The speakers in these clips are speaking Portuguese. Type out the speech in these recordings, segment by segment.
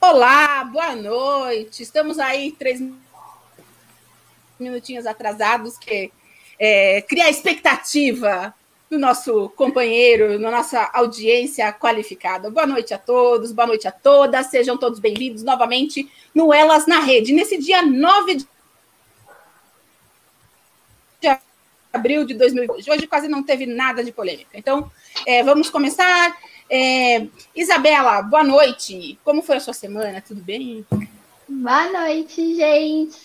Olá, boa noite. Estamos aí três minutinhos atrasados, que é, cria expectativa no nosso companheiro, na nossa audiência qualificada. Boa noite a todos, boa noite a todas, sejam todos bem-vindos novamente no Elas na Rede, nesse dia 9 de abril de 2020. Hoje quase não teve nada de polêmica. Então, é, vamos começar. É, Isabela, boa noite. Como foi a sua semana? Tudo bem? Boa noite, gente.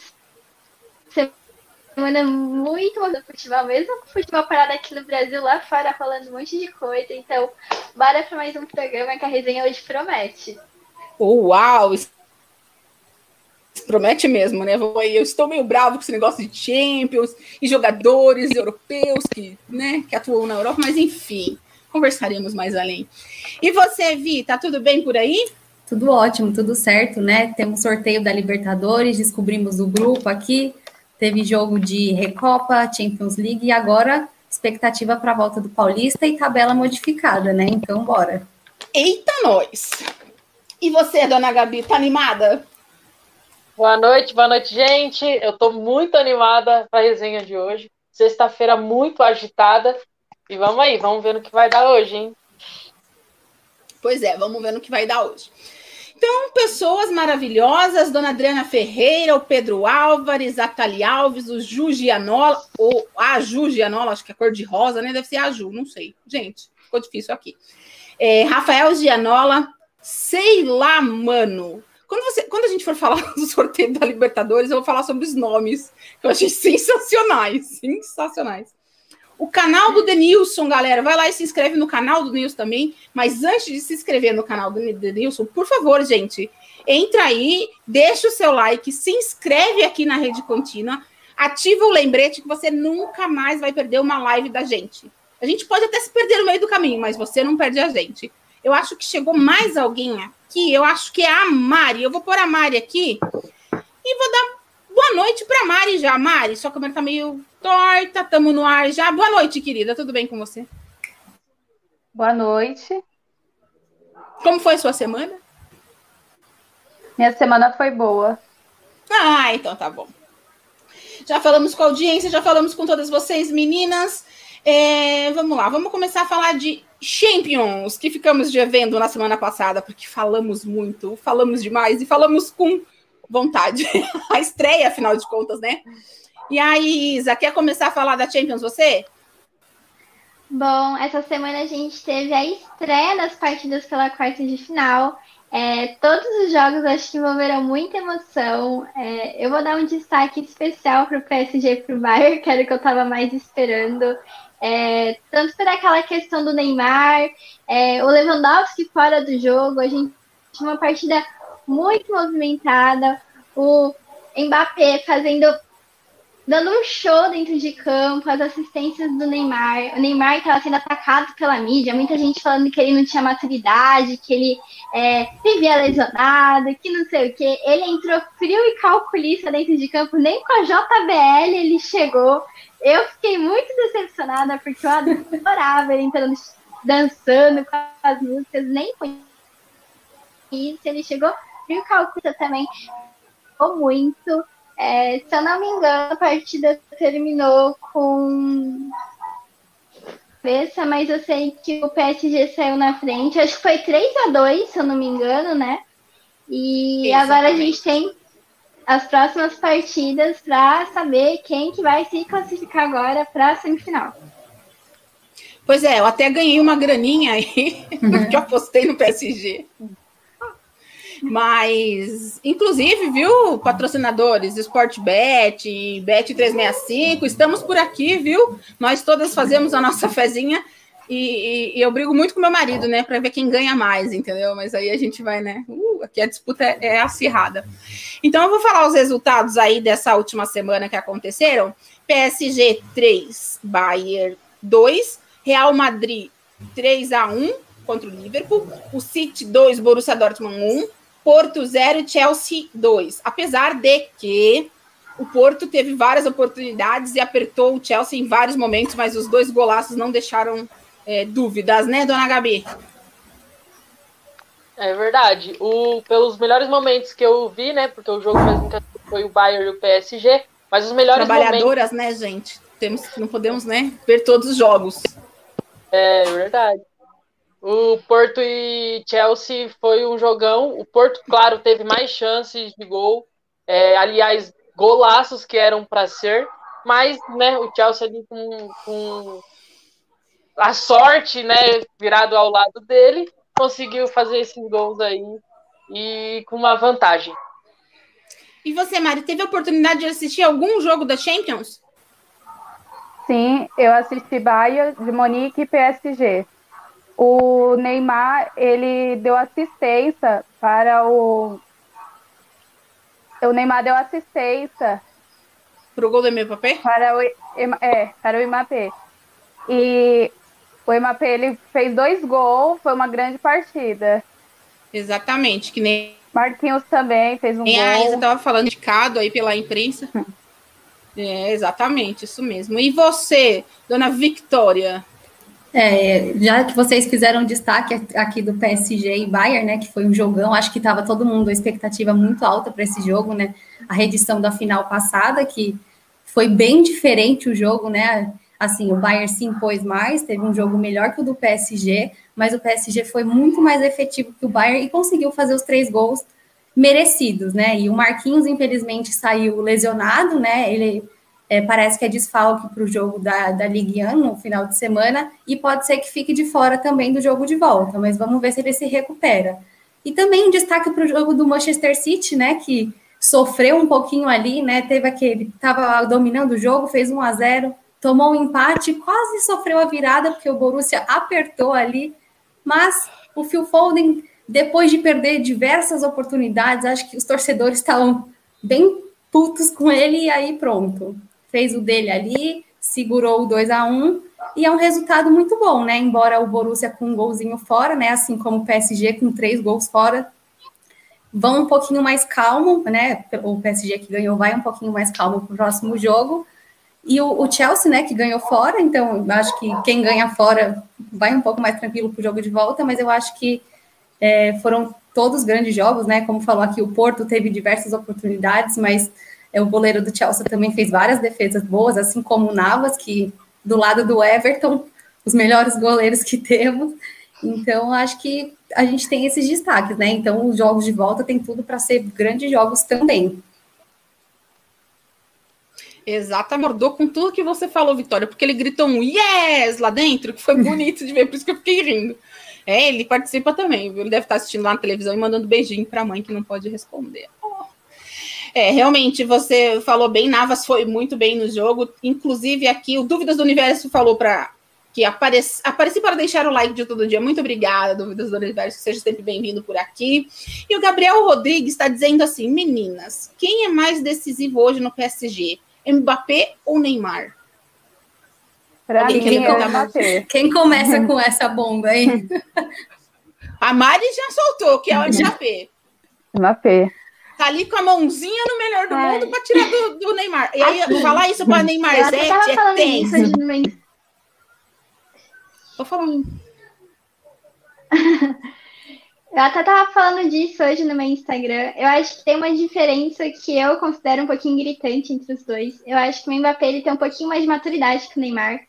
Semana muito boa do futebol, mesmo com o futebol parado aqui no Brasil, lá fora falando um monte de coisa. Então, bora para mais um programa que a resenha hoje promete. Uau! Promete mesmo, né? Eu estou meio bravo com esse negócio de Champions e jogadores europeus que, né, que atuam na Europa, mas enfim, conversaremos mais além. E você, Vi, tá tudo bem por aí? Tudo ótimo, tudo certo, né? Temos sorteio da Libertadores, descobrimos o grupo aqui, teve jogo de Recopa, Champions League e agora expectativa para a volta do Paulista e tabela modificada, né? Então, bora. Eita, nós! E você, dona Gabi, tá animada? Boa noite, boa noite, gente. Eu estou muito animada para a resenha de hoje. Sexta-feira muito agitada. E vamos aí, vamos ver no que vai dar hoje, hein? Pois é, vamos ver no que vai dar hoje. Então, pessoas maravilhosas, Dona Adriana Ferreira, o Pedro Álvares, a Thalie Alves, o Ju Gianola, ou a Ju Gianola, acho que é cor de rosa, né? Deve ser a Ju, não sei. Gente, ficou difícil aqui. É, Rafael Gianola, sei lá, mano. Quando, você, quando a gente for falar do sorteio da Libertadores, eu vou falar sobre os nomes, que eu achei sensacionais, sensacionais. O canal do Denilson, galera, vai lá e se inscreve no canal do Denilson também. Mas antes de se inscrever no canal do Denilson, por favor, gente, entra aí, deixa o seu like, se inscreve aqui na Rede Contínua, ativa o lembrete que você nunca mais vai perder uma live da gente. A gente pode até se perder no meio do caminho, mas você não perde a gente. Eu acho que chegou mais alguém aqui. Eu acho que é a Mari. Eu vou pôr a Mari aqui e vou dar boa noite para Mari já. Mari, sua câmera tá meio torta, estamos no ar já. Boa noite, querida. Tudo bem com você? Boa noite. Como foi a sua semana? Minha semana foi boa. Ah, então tá bom. Já falamos com a audiência, já falamos com todas vocês, meninas. É, vamos lá, vamos começar a falar de Champions, que ficamos devendo na semana passada, porque falamos muito, falamos demais e falamos com vontade. a estreia, afinal de contas, né? E aí, Isa, quer começar a falar da Champions você? Bom, essa semana a gente teve a estreia das partidas pela quarta de final. É, todos os jogos acho que envolveram muita emoção. É, eu vou dar um destaque especial para o PSG e para o Bayern, que era o que eu estava mais esperando. É, tanto por aquela questão do Neymar, é, o Lewandowski fora do jogo, a gente tinha uma partida muito movimentada, o Mbappé fazendo dando um show dentro de campo, as assistências do Neymar. O Neymar estava sendo atacado pela mídia, muita gente falando que ele não tinha maturidade, que ele é, vivia lesionado, que não sei o que. Ele entrou frio e calculista dentro de campo, nem com a JBL ele chegou. Eu fiquei muito decepcionada, porque eu adorava ele entrando, dançando com as músicas, nem foi isso. Ele chegou frio calculista também, ficou muito. É, se eu não me engano, a partida terminou com cabeça, mas eu sei que o PSG saiu na frente. Acho que foi 3 a 2 se eu não me engano, né? E Exatamente. agora a gente tem as próximas partidas para saber quem que vai se classificar agora para a semifinal. Pois é, eu até ganhei uma graninha aí, uhum. porque eu apostei no PSG. Mas, inclusive, viu, patrocinadores, Sportbet, Bet365, estamos por aqui, viu? Nós todas fazemos a nossa fezinha e, e, e, eu brigo muito com meu marido, né, para ver quem ganha mais, entendeu? Mas aí a gente vai, né? Uh, aqui a disputa é, é acirrada. Então eu vou falar os resultados aí dessa última semana que aconteceram. PSG 3, Bayern 2, Real Madrid 3 a 1 contra o Liverpool, o City 2, Borussia Dortmund 1, Porto 0, Chelsea 2. Apesar de que o Porto teve várias oportunidades e apertou o Chelsea em vários momentos, mas os dois golaços não deixaram é, dúvidas, né, dona Gabi? É verdade. O, pelos melhores momentos que eu vi, né? Porque o jogo foi o Bayern e o PSG, mas os melhores Trabalhadoras, momentos... né, gente? Temos, não podemos, né, ver todos os jogos. É verdade. O Porto e Chelsea foi um jogão. O Porto, claro, teve mais chances de gol. É, aliás, golaços que eram para ser. Mas, né, o Chelsea ali com, com a sorte, né, virado ao lado dele, conseguiu fazer esses gols aí e com uma vantagem. E você, Mari, teve a oportunidade de assistir algum jogo da Champions? Sim, eu assisti Bayern, de Monique e PSG. O Neymar, ele deu assistência para o. O Neymar deu assistência. Para o gol do Mbappé? Para o, é, para o Mbappé. E o Mbappé, ele fez dois gols, foi uma grande partida. Exatamente, que nem. Marquinhos também fez um nem gol. A Isa estava falando indicado aí pela imprensa. é, exatamente, isso mesmo. E você, dona Victoria? É, já que vocês fizeram destaque aqui do PSG e Bayern, né, que foi um jogão, acho que estava todo mundo a expectativa muito alta para esse jogo, né? A reedição da final passada, que foi bem diferente o jogo, né? Assim, o Bayern se impôs mais, teve um jogo melhor que o do PSG, mas o PSG foi muito mais efetivo que o Bayern e conseguiu fazer os três gols merecidos, né? E o Marquinhos, infelizmente, saiu lesionado, né? Ele é, parece que é desfalque para o jogo da, da Ligue 1 no final de semana e pode ser que fique de fora também do jogo de volta, mas vamos ver se ele se recupera. E também destaque para o jogo do Manchester City, né, que sofreu um pouquinho ali, né, teve aquele, estava dominando o jogo, fez 1 a 0 tomou um empate, quase sofreu a virada, porque o Borussia apertou ali, mas o Phil Foden, depois de perder diversas oportunidades, acho que os torcedores estavam bem putos com ele e aí pronto fez o dele ali, segurou o 2 a 1 e é um resultado muito bom, né? Embora o Borussia com um golzinho fora, né? Assim como o PSG com três gols fora, vão um pouquinho mais calmo, né? O PSG que ganhou vai um pouquinho mais calmo para o próximo jogo. E o, o, Chelsea, né, que ganhou fora, então acho que quem ganha fora vai um pouco mais tranquilo para o jogo de volta, mas eu acho que é, foram todos grandes jogos, né? Como falou aqui, o Porto teve diversas oportunidades, mas é, o goleiro do Chelsea também fez várias defesas boas, assim como o Navas, que do lado do Everton, os melhores goleiros que temos. Então, acho que a gente tem esses destaques, né? Então, os jogos de volta tem tudo para ser grandes jogos também. Exatamente, mordou com tudo que você falou, Vitória, porque ele gritou um yes lá dentro, que foi bonito de ver, por isso que eu fiquei rindo. É, ele participa também, viu? Ele deve estar assistindo lá na televisão e mandando beijinho para a mãe que não pode responder. É, realmente, você falou bem, Navas foi muito bem no jogo. Inclusive, aqui, o Dúvidas do Universo falou para que apareci, apareci para deixar o like de todo dia. Muito obrigada, Dúvidas do Universo, seja sempre bem-vindo por aqui. E o Gabriel Rodrigues está dizendo assim: meninas, quem é mais decisivo hoje no PSG? Mbappé ou Neymar? Pra mim, quem, é quem começa com essa bomba aí? A Mari já soltou, que é o Mbappé. Mbappé tá ali com a mãozinha no melhor do mundo para tirar do, do, Neymar. E aí, assim, falar isso para Neymar Zete é tenso. Vou falar. Eu até tava falando disso hoje no meu Instagram. Eu acho que tem uma diferença que eu considero um pouquinho gritante entre os dois. Eu acho que o Mbappé ele tem um pouquinho mais de maturidade que o Neymar.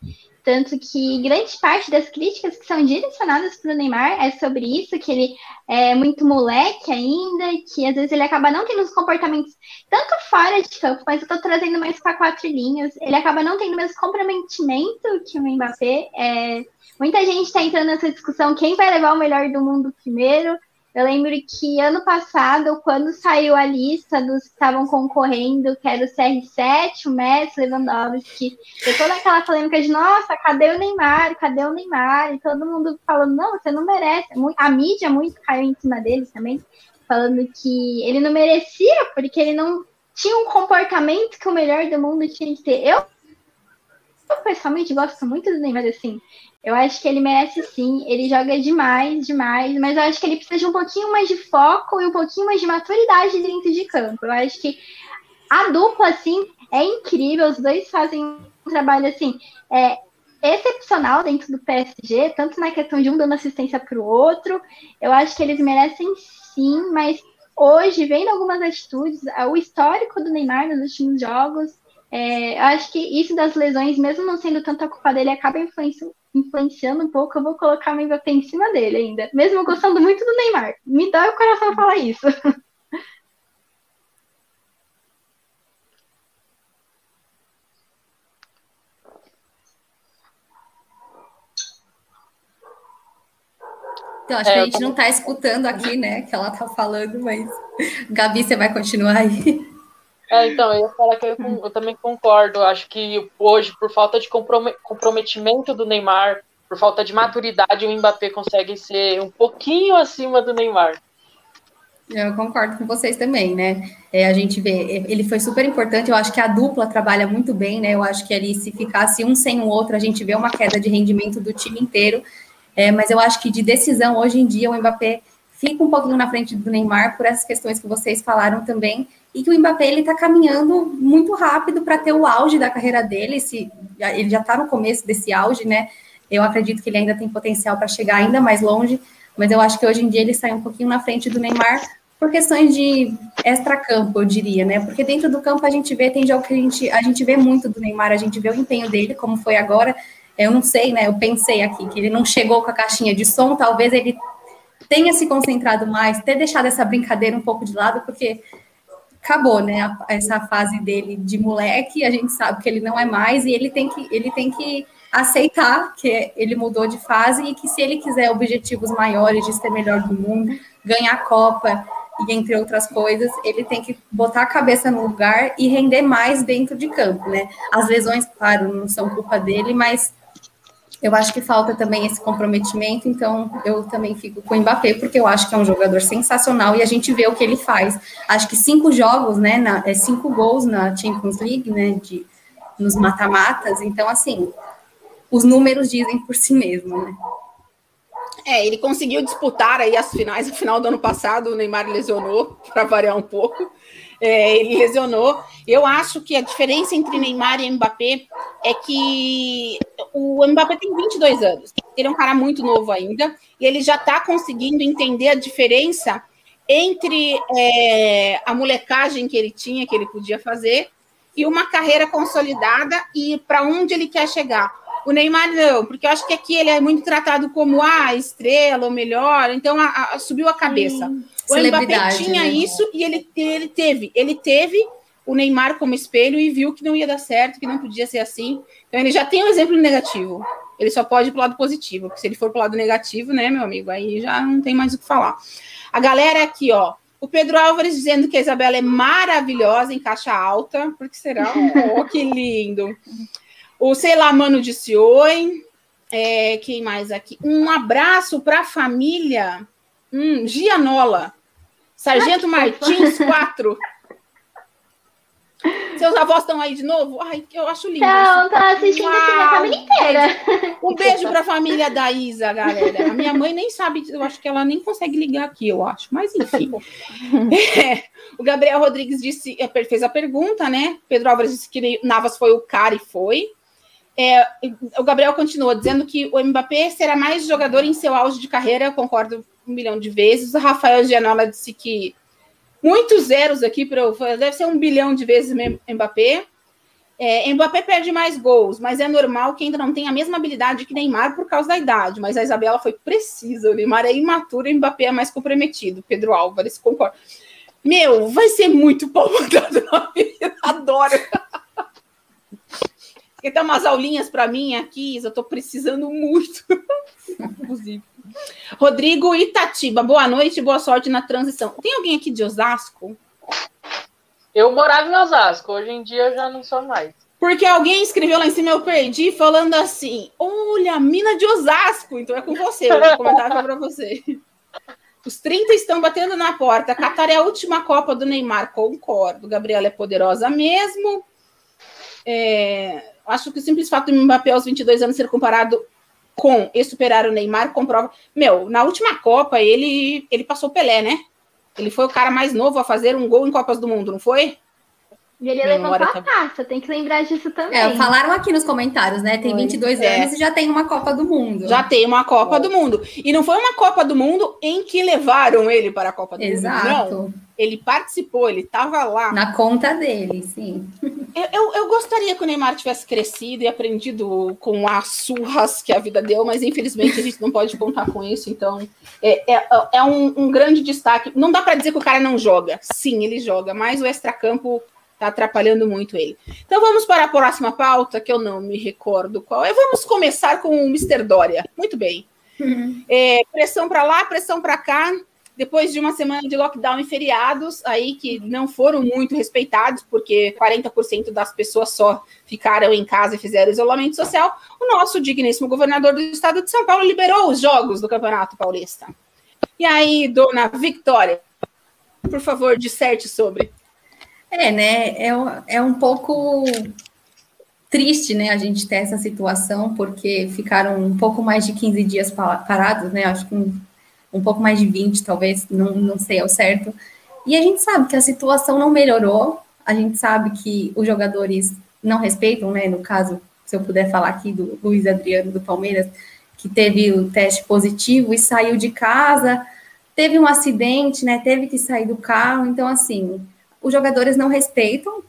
Tanto que grande parte das críticas que são direcionadas para o Neymar é sobre isso, que ele é muito moleque ainda, que às vezes ele acaba não tendo os comportamentos tanto fora de campo, mas eu estou trazendo mais para quatro linhas. Ele acaba não tendo o mesmo comprometimento que o Mbappé. É, muita gente está entrando nessa discussão quem vai levar o melhor do mundo primeiro. Eu lembro que ano passado, quando saiu a lista dos que estavam concorrendo, que era o CR7, o Messi, Lewandowski, e toda aquela polêmica de, nossa, cadê o Neymar? Cadê o Neymar? E todo mundo falando, não, você não merece. A mídia muito caiu em cima dele também, falando que ele não merecia, porque ele não tinha um comportamento que o melhor do mundo tinha que ter. Eu, eu pessoalmente gosto muito do Neymar, assim. Eu acho que ele merece sim, ele joga demais, demais, mas eu acho que ele precisa de um pouquinho mais de foco e um pouquinho mais de maturidade dentro de campo. Eu acho que a dupla, assim, é incrível, os dois fazem um trabalho, assim, é, excepcional dentro do PSG, tanto na questão de um dando assistência para o outro. Eu acho que eles merecem sim, mas hoje, vendo algumas atitudes, o histórico do Neymar nos últimos jogos, é, eu acho que isso das lesões, mesmo não sendo tanta culpa dele, acaba influenciando, influenciando um pouco. Eu vou colocar o Mbappé em cima dele ainda, mesmo gostando muito do Neymar. Me dói o coração falar isso. Então, acho é, que a gente não está escutando aqui, né, que ela está falando, mas Gabi, você vai continuar aí. É, então, eu ia falar que eu, eu, também concordo. Acho que hoje, por falta de comprometimento do Neymar, por falta de maturidade, o Mbappé consegue ser um pouquinho acima do Neymar. Eu concordo com vocês também, né? É, a gente vê, ele foi super importante. Eu acho que a dupla trabalha muito bem, né? Eu acho que ali, se ficasse um sem o outro, a gente vê uma queda de rendimento do time inteiro. É, mas eu acho que de decisão, hoje em dia, o Mbappé fica um pouquinho na frente do Neymar por essas questões que vocês falaram também, e que o Mbappé ele está caminhando muito rápido para ter o auge da carreira dele. Ele já está no começo desse auge, né? Eu acredito que ele ainda tem potencial para chegar ainda mais longe, mas eu acho que hoje em dia ele sai um pouquinho na frente do Neymar por questões de extra-campo, eu diria, né? Porque dentro do campo a gente vê, tem jogo que a gente, a gente vê muito do Neymar, a gente vê o empenho dele, como foi agora, eu não sei, né? Eu pensei aqui que ele não chegou com a caixinha de som, talvez ele tenha se concentrado mais, ter deixado essa brincadeira um pouco de lado, porque acabou, né? Essa fase dele de moleque, a gente sabe que ele não é mais e ele tem que ele tem que aceitar que ele mudou de fase e que se ele quiser objetivos maiores de ser melhor do mundo, ganhar a Copa e entre outras coisas, ele tem que botar a cabeça no lugar e render mais dentro de campo, né? As lesões, claro, não são culpa dele, mas eu acho que falta também esse comprometimento, então eu também fico com o Mbappé, porque eu acho que é um jogador sensacional e a gente vê o que ele faz. Acho que cinco jogos, né, na, é cinco gols na Champions League, né, de, nos mata-matas, então, assim, os números dizem por si mesmo, né. É, ele conseguiu disputar aí as finais, no final do ano passado o Neymar lesionou, para variar um pouco, é, ele lesionou. Eu acho que a diferença entre Neymar e Mbappé é que o Mbappé tem 22 anos. Ele é um cara muito novo ainda e ele já está conseguindo entender a diferença entre é, a molecagem que ele tinha, que ele podia fazer, e uma carreira consolidada e para onde ele quer chegar. O Neymar não, porque eu acho que aqui ele é muito tratado como a ah, estrela, ou melhor, então a, a, subiu a cabeça. Sim. O Mbappé tinha né? isso e ele, ele teve. Ele teve o Neymar como espelho e viu que não ia dar certo, que não podia ser assim. Então ele já tem um exemplo negativo. Ele só pode ir para o lado positivo, porque se ele for para o lado negativo, né, meu amigo, aí já não tem mais o que falar. A galera aqui, ó. O Pedro Álvares dizendo que a Isabela é maravilhosa em caixa alta, porque será? Oh, que lindo. O Sei lá, Mano disse oi. É, quem mais aqui? Um abraço para a família Hum, Gianola. Sargento Martins 4. Seus avós estão aí de novo? Ai, eu acho lindo. Não, tá assistindo Uau. assim a família inteira. Um beijo para a família da Isa, galera. A minha mãe nem sabe, eu acho que ela nem consegue ligar aqui, eu acho. Mas enfim. É, o Gabriel Rodrigues disse, é, fez a pergunta, né? Pedro Álvares disse que Navas foi o cara e foi. É, o Gabriel continua dizendo que o Mbappé será mais jogador em seu auge de carreira, eu concordo um milhão de vezes. O Rafael Gianola disse que muitos zeros aqui para deve ser um bilhão de vezes Mbappé. É, Mbappé perde mais gols, mas é normal que ainda não tenha a mesma habilidade que Neymar por causa da idade. Mas a Isabela foi precisa. O Neymar é imaturo e Mbappé é mais comprometido. Pedro Álvares, concordo. Meu, vai ser muito pau na vida. Adoro. Quer dar umas aulinhas para mim aqui? Eu estou precisando muito. Inclusive. Rodrigo Itatiba, boa noite, boa sorte na transição. Tem alguém aqui de Osasco? Eu morava em Osasco, hoje em dia eu já não sou mais. Porque alguém escreveu lá em cima, eu perdi, falando assim: olha, mina de Osasco. Então é com você, eu vou comentar para você. Os 30 estão batendo na porta. Qatar é a última Copa do Neymar, concordo. Gabriela é poderosa mesmo. É, acho que o simples fato do Mbappé aos 22 anos ser comparado com e superar o Neymar comprova. Meu, na última Copa ele ele passou Pelé, né? Ele foi o cara mais novo a fazer um gol em Copas do Mundo, não foi? E ele levantou a tá... taça, tem que lembrar disso também. É, falaram aqui nos comentários, né? Tem 22 é. anos e já tem uma Copa do Mundo. Já tem uma Copa do Mundo. E não foi uma Copa do Mundo em que levaram ele para a Copa do Exato. Mundo, não. Ele participou, ele estava lá. Na conta dele, sim. Eu, eu, eu, gostaria que o Neymar tivesse crescido e aprendido com as surras que a vida deu, mas infelizmente a gente não pode contar com isso. Então, é, é, é um, um grande destaque. Não dá para dizer que o cara não joga. Sim, ele joga, mas o extracampo Está atrapalhando muito ele. Então vamos para a próxima pauta, que eu não me recordo qual é. Vamos começar com o Mr. Dória. Muito bem. Uhum. É, pressão para lá, pressão para cá. Depois de uma semana de lockdown e feriados, aí que não foram muito respeitados, porque 40% das pessoas só ficaram em casa e fizeram isolamento social, o nosso digníssimo governador do estado de São Paulo liberou os jogos do Campeonato Paulista. E aí, dona Victoria, por favor, disserte sobre. É, né? É, é um pouco triste, né, a gente ter essa situação, porque ficaram um pouco mais de 15 dias parados, né? Acho que um, um pouco mais de 20, talvez, não, não sei ao certo. E a gente sabe que a situação não melhorou, a gente sabe que os jogadores não respeitam, né? No caso, se eu puder falar aqui do Luiz Adriano do Palmeiras, que teve o teste positivo e saiu de casa, teve um acidente, né? Teve que sair do carro, então assim os jogadores não respeitam.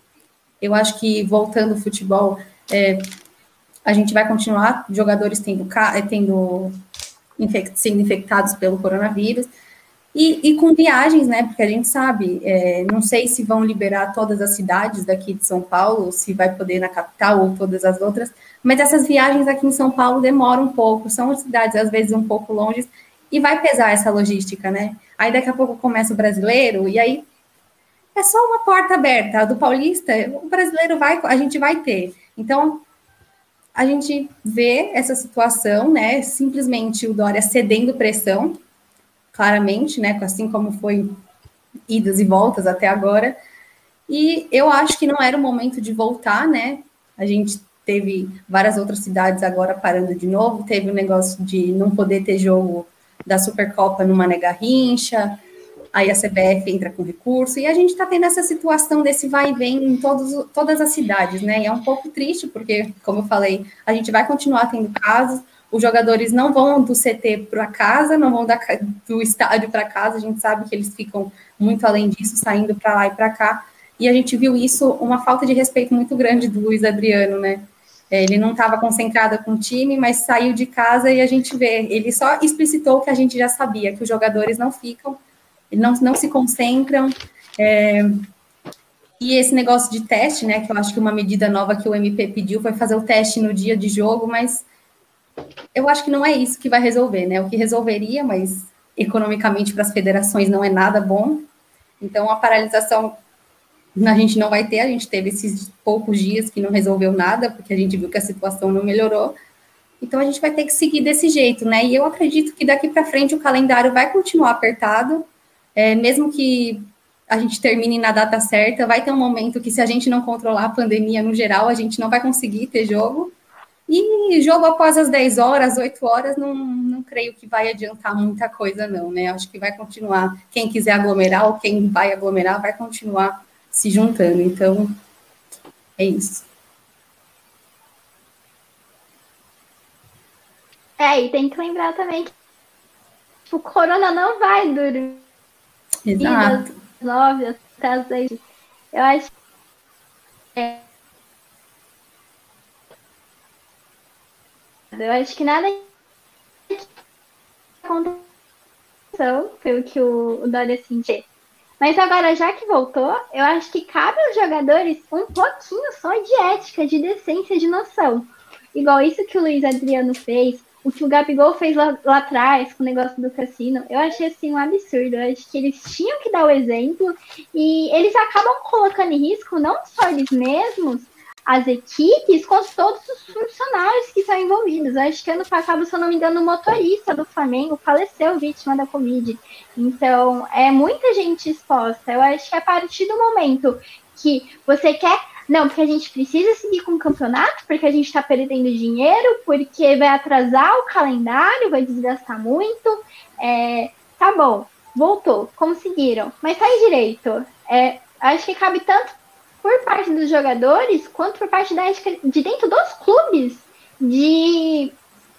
Eu acho que voltando ao futebol, é, a gente vai continuar jogadores tendo, é, tendo infect, sendo infectados pelo coronavírus. E, e, com viagens, né? Porque a gente sabe, é, não sei se vão liberar todas as cidades daqui de São Paulo, se vai poder na capital ou todas as outras, mas essas viagens aqui em São Paulo demoram um pouco, são cidades às vezes um pouco longe, e vai pesar essa logística, né? Aí daqui a pouco começa o brasileiro, e aí é só uma porta aberta. A do Paulista, o brasileiro vai, a gente vai ter. Então, a gente vê essa situação, né? Simplesmente o Dória cedendo pressão, claramente, né? Assim como foi idas e voltas até agora. E eu acho que não era o momento de voltar, né? A gente teve várias outras cidades agora parando de novo. Teve o negócio de não poder ter jogo da Supercopa no Mané Garrincha aí a CBF entra com recurso, e a gente está tendo essa situação desse vai e vem em todos, todas as cidades, né? E é um pouco triste, porque, como eu falei, a gente vai continuar tendo casos, os jogadores não vão do CT para casa, não vão da, do estádio para casa, a gente sabe que eles ficam muito além disso, saindo para lá e para cá, e a gente viu isso, uma falta de respeito muito grande do Luiz Adriano, né? É, ele não estava concentrado com o time, mas saiu de casa e a gente vê, ele só explicitou o que a gente já sabia, que os jogadores não ficam não, não se concentram. É, e esse negócio de teste, né, que eu acho que uma medida nova que o MP pediu foi fazer o teste no dia de jogo, mas eu acho que não é isso que vai resolver, né? O que resolveria, mas economicamente para as federações não é nada bom. Então a paralisação a gente não vai ter, a gente teve esses poucos dias que não resolveu nada, porque a gente viu que a situação não melhorou. Então a gente vai ter que seguir desse jeito, né? E eu acredito que daqui para frente o calendário vai continuar apertado, é, mesmo que a gente termine na data certa, vai ter um momento que, se a gente não controlar a pandemia no geral, a gente não vai conseguir ter jogo. E jogo após as 10 horas, 8 horas, não, não creio que vai adiantar muita coisa, não, né? Acho que vai continuar. Quem quiser aglomerar ou quem vai aglomerar vai continuar se juntando. Então, é isso. É, e tem que lembrar também que o corona não vai durar Exato. das nove até as dez. Eu acho é, eu acho que nada aconteceu pelo que o, o Dória sentiu. Mas agora, já que voltou, eu acho que cabe aos jogadores um pouquinho só de ética, de decência, de noção. Igual isso que o Luiz Adriano fez, o que o Gabigol fez lá, lá, atrás com o negócio do cassino, eu achei assim um absurdo. Eu acho que eles tinham que dar o exemplo e eles acabam colocando em risco não só eles mesmos, as equipes, quanto todos os funcionários que estão envolvidos. Eu acho que ano passado, se eu não me engano, o motorista do Flamengo faleceu vítima da Covid. Então, é muita gente exposta. Eu acho que a partir do momento que você quer não, porque a gente precisa seguir com o campeonato, porque a gente está perdendo dinheiro, porque vai atrasar o calendário, vai desgastar muito. É, tá bom, voltou, conseguiram. Mas faz direito. É, acho que cabe tanto por parte dos jogadores, quanto por parte da ética de dentro dos clubes, de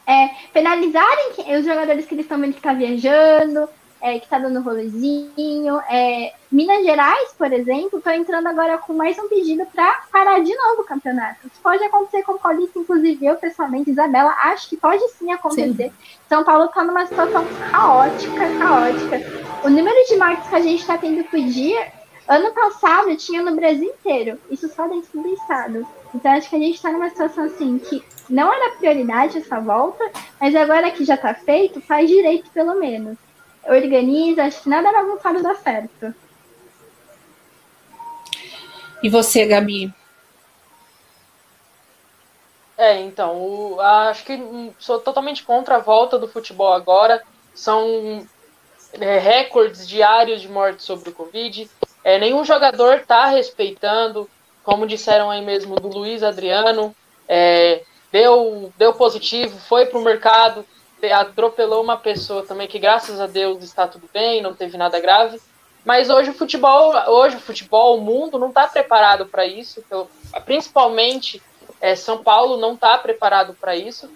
é, penalizarem os jogadores que eles estão vendo que está viajando, é, que está dando rolezinho. É, Minas Gerais, por exemplo, está entrando agora com mais um pedido para parar de novo o campeonato. Isso pode acontecer com o Paulista, inclusive eu, pessoalmente, Isabela, acho que pode sim acontecer. Sim. São Paulo está numa situação caótica, caótica. O número de mortes que a gente está tendo por dia, ano passado tinha no Brasil inteiro, isso só dentro do estado. Então acho que a gente está numa situação assim que não era prioridade essa volta, mas agora que já está feito, faz direito pelo menos organiza, acho que nada bagunçado dá certo. E você, Gabi? É, então, o, acho que sou totalmente contra a volta do futebol agora. São é, recordes diários de mortes sobre o Covid. É, nenhum jogador está respeitando, como disseram aí mesmo do Luiz Adriano, é, deu, deu positivo, foi para o mercado, atropelou uma pessoa também que graças a Deus está tudo bem, não teve nada grave. Mas hoje o futebol, hoje o futebol, o mundo não está preparado para isso. Então, principalmente é, São Paulo não está preparado para isso.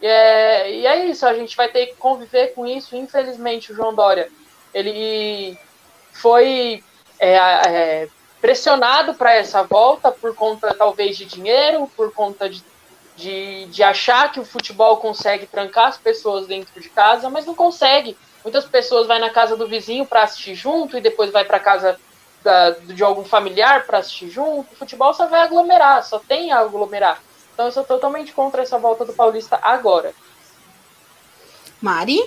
E é, e é isso, a gente vai ter que conviver com isso. Infelizmente, o João Dória ele foi é, é, pressionado para essa volta por conta talvez de dinheiro, por conta de de, de achar que o futebol consegue trancar as pessoas dentro de casa, mas não consegue. Muitas pessoas vai na casa do vizinho para assistir junto e depois vai para casa da, de algum familiar para assistir junto. O futebol só vai aglomerar, só tem a aglomerar. Então eu sou totalmente contra essa volta do Paulista agora. Mari?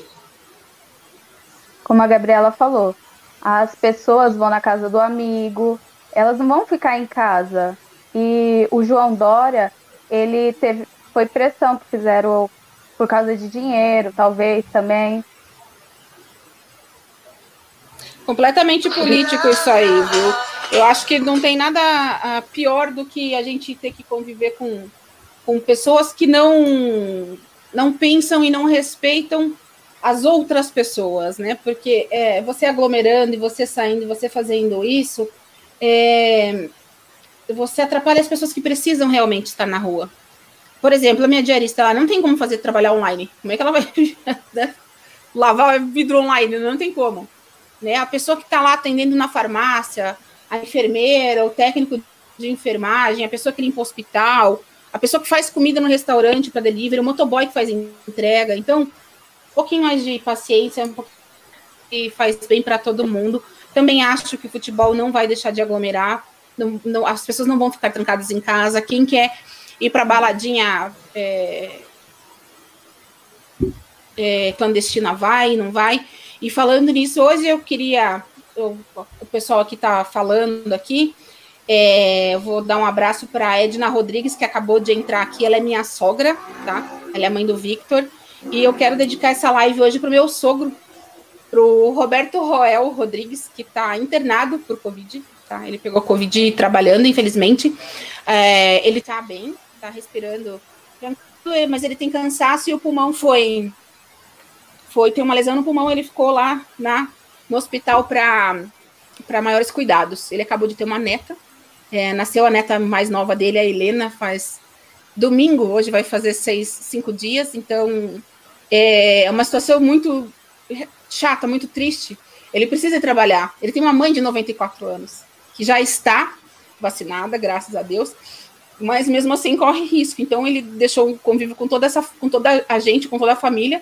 Como a Gabriela falou, as pessoas vão na casa do amigo, elas não vão ficar em casa. E o João Dória, ele teve foi pressão que fizeram por causa de dinheiro, talvez também. Completamente político isso aí, viu? Eu acho que não tem nada ah, pior do que a gente ter que conviver com, com pessoas que não não pensam e não respeitam as outras pessoas, né? Porque é, você aglomerando e você saindo, você fazendo isso, é, você atrapalha as pessoas que precisam realmente estar na rua. Por exemplo, a minha diarista, ela não tem como fazer trabalhar online. Como é que ela vai né? lavar vidro online? Não tem como. Né? A pessoa que está lá atendendo na farmácia, a enfermeira, o técnico de enfermagem, a pessoa que limpa o hospital, a pessoa que faz comida no restaurante para delivery, o motoboy que faz entrega. Então, um pouquinho mais de paciência, um pouquinho que faz bem para todo mundo. Também acho que o futebol não vai deixar de aglomerar não, não, as pessoas não vão ficar trancadas em casa. Quem quer ir para baladinha é, é, clandestina vai, não vai. E falando nisso, hoje eu queria. Eu, o pessoal aqui está falando aqui. É, vou dar um abraço para Edna Rodrigues, que acabou de entrar aqui. Ela é minha sogra, tá? Ela é mãe do Victor. E eu quero dedicar essa live hoje para o meu sogro, para o Roberto Roel Rodrigues, que está internado por Covid tá? Ele pegou Covid trabalhando, infelizmente. É, ele tá bem, tá respirando tranquilo, mas ele tem cansaço e o pulmão foi. Foi ter uma lesão no pulmão, ele ficou lá na, no hospital para maiores cuidados. Ele acabou de ter uma neta, é, nasceu a neta mais nova dele, a Helena, faz domingo, hoje vai fazer seis, cinco dias, então é uma situação muito chata, muito triste. Ele precisa trabalhar. Ele tem uma mãe de 94 anos que já está vacinada, graças a Deus, mas mesmo assim corre risco. Então ele deixou o convívio com toda essa, com toda a gente, com toda a família,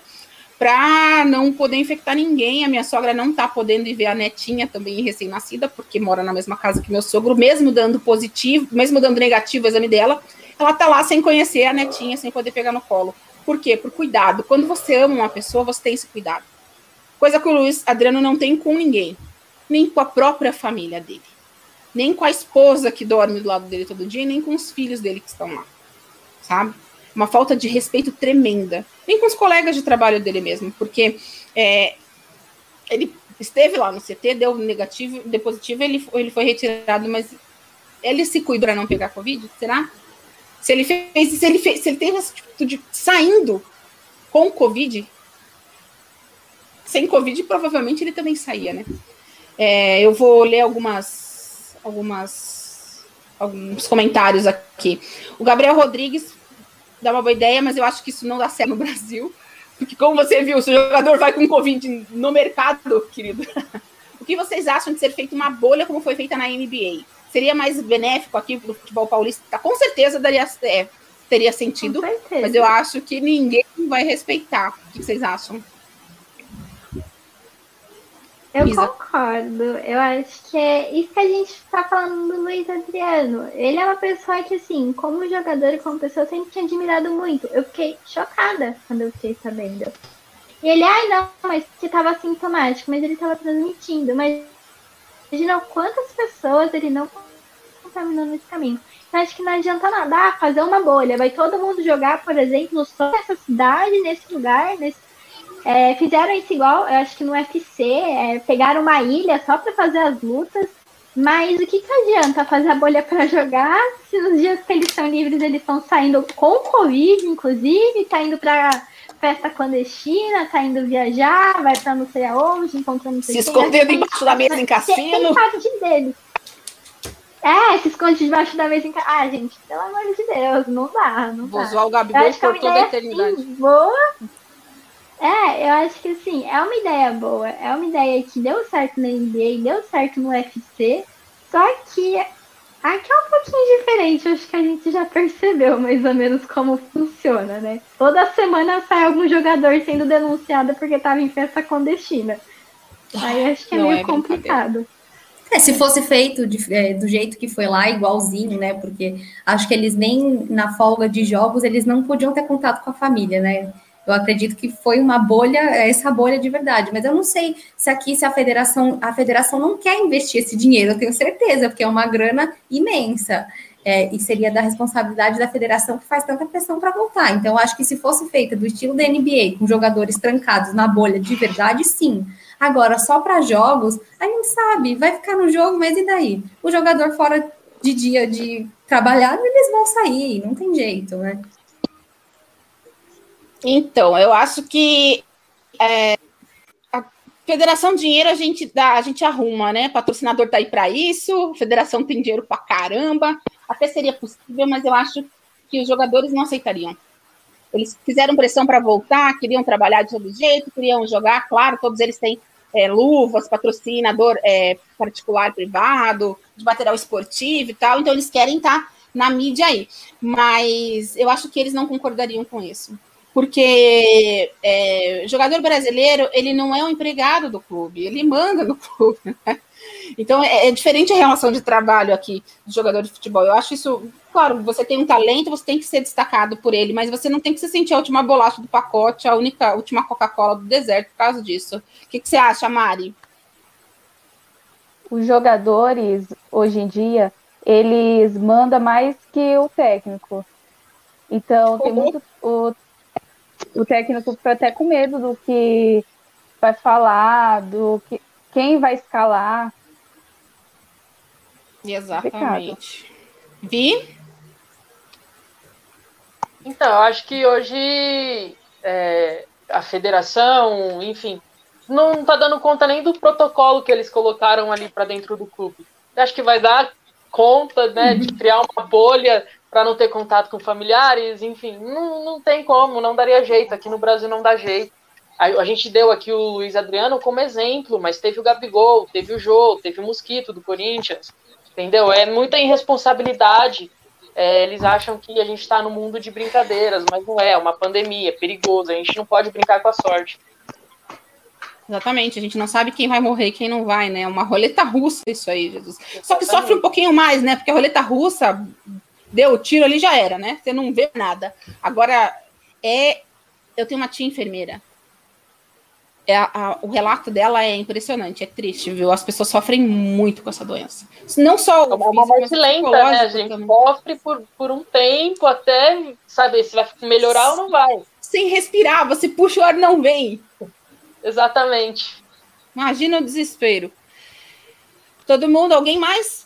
para não poder infectar ninguém. A minha sogra não está podendo ir ver a netinha também recém-nascida, porque mora na mesma casa que meu sogro, mesmo dando positivo, mesmo dando negativo o exame dela, ela está lá sem conhecer a netinha, sem poder pegar no colo. Por quê? Por cuidado. Quando você ama uma pessoa, você tem esse cuidado. Coisa que o Luiz Adriano não tem com ninguém, nem com a própria família dele nem com a esposa que dorme do lado dele todo dia, nem com os filhos dele que estão lá, sabe? Uma falta de respeito tremenda. Nem com os colegas de trabalho dele mesmo, porque é, ele esteve lá no CT, deu negativo, deu positivo, ele, ele foi retirado, mas ele se cuidou para não pegar Covid, será? Se ele fez, se ele fez, se ele teve essa atitude saindo com Covid, sem Covid, provavelmente ele também saía, né? É, eu vou ler algumas algumas alguns comentários aqui. O Gabriel Rodrigues dá uma boa ideia, mas eu acho que isso não dá certo no Brasil. Porque, como você viu, se o jogador vai com Covid no mercado, querido, o que vocês acham de ser feita uma bolha como foi feita na NBA? Seria mais benéfico aqui para o futebol paulista? Com certeza daria, é, teria sentido, mas eu acho que ninguém vai respeitar. O que vocês acham? Eu Isa. concordo. Eu acho que é isso que a gente está falando do Luiz Adriano. Ele é uma pessoa que, assim, como jogador e como pessoa, eu sempre tinha admirado muito. Eu fiquei chocada quando eu fiquei sabendo. E ele, ai, não, mas que estava sintomático, mas ele estava transmitindo. Mas imagina quantas pessoas ele não contaminou nesse caminho. Então, acho que não adianta nada ah, fazer uma bolha. Vai todo mundo jogar, por exemplo, só nessa cidade, nesse lugar, nesse é, fizeram isso igual, eu acho que no UFC, é, pegaram uma ilha só para fazer as lutas. Mas o que, que adianta fazer a bolha para jogar se nos dias que eles estão livres eles estão saindo com Covid, inclusive, tá indo para festa clandestina, tá indo viajar, vai para não sei aonde, encontrando Se escondendo embaixo da mesa em cassino. Tem parte deles. É, se esconde debaixo da mesa em casa. Ah, gente, pelo amor de Deus, não dá, não Vou dá. zoar o Gabigol por toda a eternidade. Assim, boa, é, eu acho que assim, é uma ideia boa. É uma ideia que deu certo na NBA, deu certo no UFC. Só que aqui é um pouquinho diferente. Acho que a gente já percebeu mais ou menos como funciona, né? Toda semana sai algum jogador sendo denunciado porque estava em festa clandestina. Aí acho que é Não meio é complicado. É, se fosse feito de, é, do jeito que foi lá, igualzinho, né? Porque acho que eles nem na folga de jogos eles não podiam ter contato com a família, né? Eu acredito que foi uma bolha, é essa bolha de verdade, mas eu não sei se aqui se a federação, a federação não quer investir esse dinheiro, eu tenho certeza, porque é uma grana imensa. É, e seria da responsabilidade da federação que faz tanta pressão para voltar. Então, acho que se fosse feita do estilo da NBA, com jogadores trancados na bolha de verdade, sim. Agora, só para jogos, a gente sabe, vai ficar no jogo, mas e daí? O jogador fora de dia de trabalhado, eles vão sair, não tem jeito, né? Então, eu acho que é, a Federação Dinheiro a gente dá, a gente arruma, né? Patrocinador tá aí para isso, a Federação tem dinheiro para caramba, até seria possível, mas eu acho que os jogadores não aceitariam. Eles fizeram pressão para voltar, queriam trabalhar de todo jeito, queriam jogar, claro, todos eles têm é, luvas, patrocinador é, particular, privado, de material esportivo e tal, então eles querem estar tá na mídia aí. Mas eu acho que eles não concordariam com isso porque é, jogador brasileiro ele não é um empregado do clube, ele manda no clube. Né? Então é, é, diferente a relação de trabalho aqui do jogador de futebol. Eu acho isso, claro, você tem um talento, você tem que ser destacado por ele, mas você não tem que se sentir a última bolacha do pacote, a única, a última Coca-Cola do deserto por causa disso. O que, que você acha, Mari? Os jogadores hoje em dia eles mandam mais que o técnico. Então, tem muito. O o técnico fica até com medo do que vai falar, do que quem vai escalar. Exatamente. Vi? Então, eu acho que hoje é, a federação, enfim, não está dando conta nem do protocolo que eles colocaram ali para dentro do clube. Eu acho que vai dar conta né, de criar uma bolha para não ter contato com familiares, enfim, não, não tem como, não daria jeito. Aqui no Brasil não dá jeito. A, a gente deu aqui o Luiz Adriano como exemplo, mas teve o Gabigol, teve o Jô, teve o Mosquito do Corinthians, entendeu? É muita irresponsabilidade. É, eles acham que a gente está no mundo de brincadeiras, mas não é, é uma pandemia, é perigoso, a gente não pode brincar com a sorte. Exatamente, a gente não sabe quem vai morrer e quem não vai, né? Uma roleta russa, isso aí, Jesus. Exatamente. Só que sofre um pouquinho mais, né? Porque a roleta russa deu o tiro ali já era, né? Você não vê nada. Agora, é. Eu tenho uma tia enfermeira. É a, a, o relato dela é impressionante, é triste, viu? As pessoas sofrem muito com essa doença. Não só o. É uma morte lenta, né? A gente também. sofre por, por um tempo até saber se vai melhorar ou não vai. Sem respirar, você puxa o ar não vem. Exatamente. Imagina o desespero. Todo mundo, alguém mais?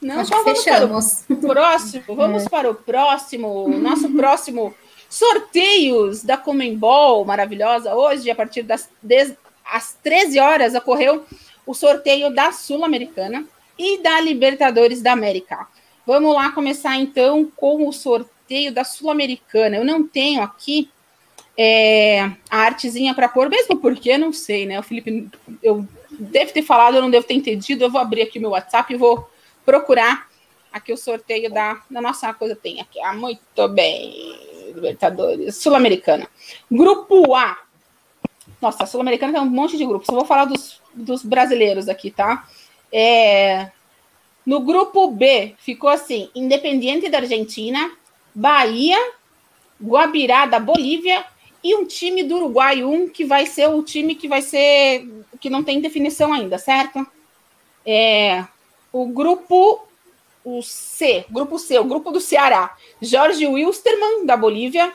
Não, Acho então vamos fechamos. para o próximo. Vamos é. para o próximo. Nosso próximo sorteios da Comembol maravilhosa. Hoje, a partir das, das 13 horas, ocorreu o sorteio da Sul-Americana. e da Libertadores da América. Vamos lá começar então com o sorteio da Sul-Americana. Eu não tenho aqui é, a artezinha para pôr, mesmo porque não sei, né? O Felipe, eu devo ter falado, eu não devo ter entendido. Eu vou abrir aqui meu WhatsApp e vou procurar aqui o sorteio da, da nossa coisa. Tem aqui, ah, muito bem, Libertadores, Sul-Americana. Grupo A. Nossa, a Sul-Americana tem um monte de grupos. Só vou falar dos, dos brasileiros aqui, tá? É, no grupo B, ficou assim: Independiente da Argentina, Bahia, Guabirá da Bolívia e um time do Uruguai, um que vai ser o time que vai ser. que não tem definição ainda, certo? É, o grupo o C, grupo C, o grupo do Ceará. Jorge Wilstermann, da Bolívia,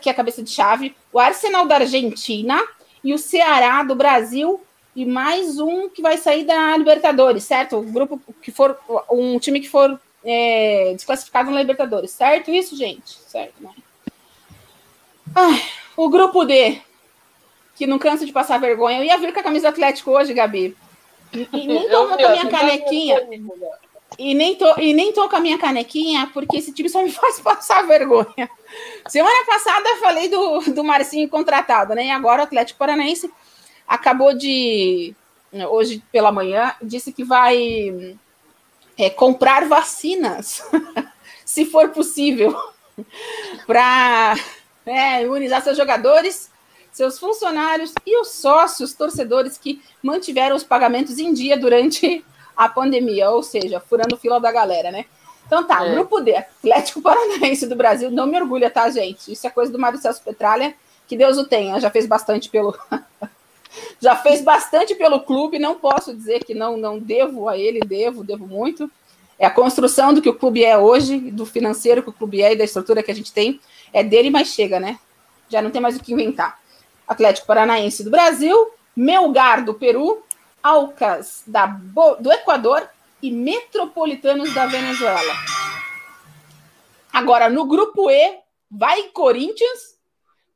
que é a cabeça de chave, o Arsenal da Argentina e o Ceará do Brasil e mais um que vai sair da Libertadores, certo? O grupo que for um time que for é, desclassificado na Libertadores, certo? Isso, gente, certo? Né? Ai, o grupo D, que não cansa de passar vergonha. Eu ia vir com a camisa Atlético hoje, Gabi. E, nem tô com a minha canequinha. E nem, tô, e nem tô com a minha canequinha, porque esse time só me faz passar vergonha. Semana passada eu falei do, do Marcinho contratado, né? E agora o Atlético Paranaense acabou de, hoje pela manhã, disse que vai é, comprar vacinas, se for possível, para é, imunizar seus jogadores, seus funcionários e os sócios, torcedores que mantiveram os pagamentos em dia durante a pandemia, ou seja, furando fila da galera, né? Então tá, é. grupo D, Atlético Paranaense do Brasil, não me orgulha, tá, gente? Isso é coisa do Mário Celso Petralha, que Deus o tenha, já fez bastante pelo já fez bastante pelo clube, não posso dizer que não, não devo a ele, devo, devo muito. É a construção do que o clube é hoje, do financeiro que o clube é e da estrutura que a gente tem, é dele, mas chega, né? Já não tem mais o que inventar. Atlético Paranaense do Brasil, Melgar do Peru, Alcas da, do Equador e Metropolitanos da Venezuela. Agora, no grupo E, vai Corinthians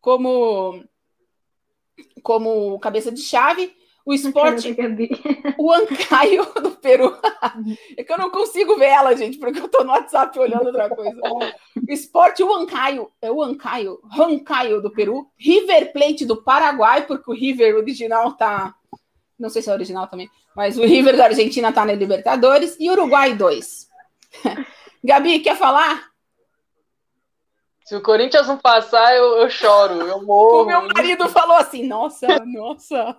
como como cabeça de chave, o esporte, o Ancaio do Peru. é que eu não consigo ver ela, gente, porque eu tô no WhatsApp olhando outra coisa. O esporte, o Ancaio, é o Ancaio, Ancaio do Peru, River Plate do Paraguai, porque o River original tá, não sei se é original também, mas o River da Argentina tá na Libertadores e Uruguai 2. Gabi, quer falar? Se o Corinthians não passar, eu, eu choro, eu morro. O meu marido falou assim: nossa, nossa.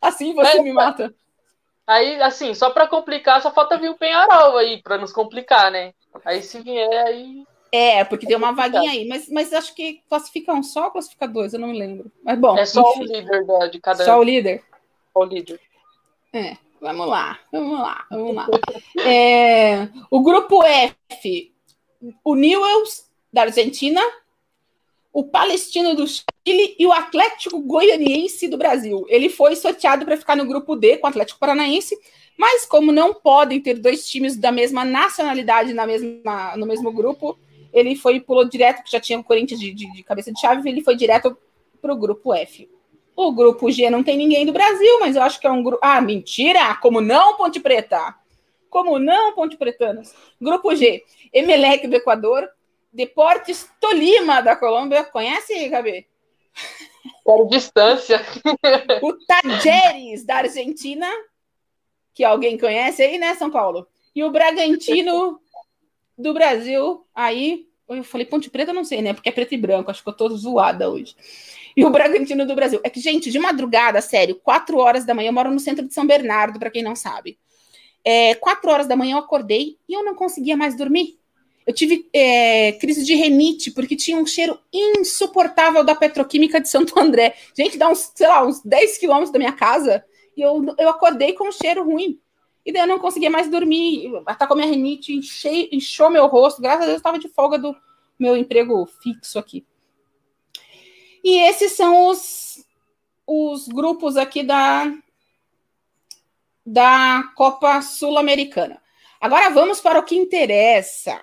Assim você é, me mata. Aí, assim, só para complicar, só falta vir o Penharol aí, para nos complicar, né? Aí se vier, aí. É, porque tem uma vaguinha aí, mas, mas acho que classifica um só ou classifica dois, eu não me lembro. Mas bom. É só enfim. o líder da, de cada. Só o líder? Só o líder. É, vamos lá, vamos lá, vamos lá. é, o grupo F, o Newells da Argentina, o Palestino do Chile e o Atlético Goianiense do Brasil. Ele foi sorteado para ficar no grupo D com o Atlético Paranaense, mas como não podem ter dois times da mesma nacionalidade na mesma, no mesmo grupo, ele foi pulou direto, porque já tinha o Corinthians de, de, de cabeça de chave, ele foi direto para o grupo F. O grupo G não tem ninguém do Brasil, mas eu acho que é um grupo. Ah, mentira! Como não, Ponte Preta? Como não, Ponte Pretanos? Grupo G, Emelec do Equador, Deportes Tolima, da Colômbia. Conhece, Gabi? Quero distância. o Tajeres, da Argentina, que alguém conhece aí, né, São Paulo? E o Bragantino do Brasil, aí, eu falei Ponte Preta, não sei, né, porque é preto e branco, acho que eu tô zoada hoje. E o Bragantino do Brasil. É que, gente, de madrugada, sério, quatro horas da manhã, eu moro no centro de São Bernardo, para quem não sabe. É, quatro horas da manhã eu acordei e eu não conseguia mais dormir. Eu tive é, crise de renite, porque tinha um cheiro insuportável da petroquímica de Santo André. Gente, dá uns, sei lá, uns 10 quilômetros da minha casa, e eu, eu acordei com um cheiro ruim. E daí eu não conseguia mais dormir. Tá com a minha renite, enchei, inchou meu rosto. Graças a Deus eu estava de folga do meu emprego fixo aqui. E esses são os, os grupos aqui da, da Copa Sul-Americana. Agora vamos para o que interessa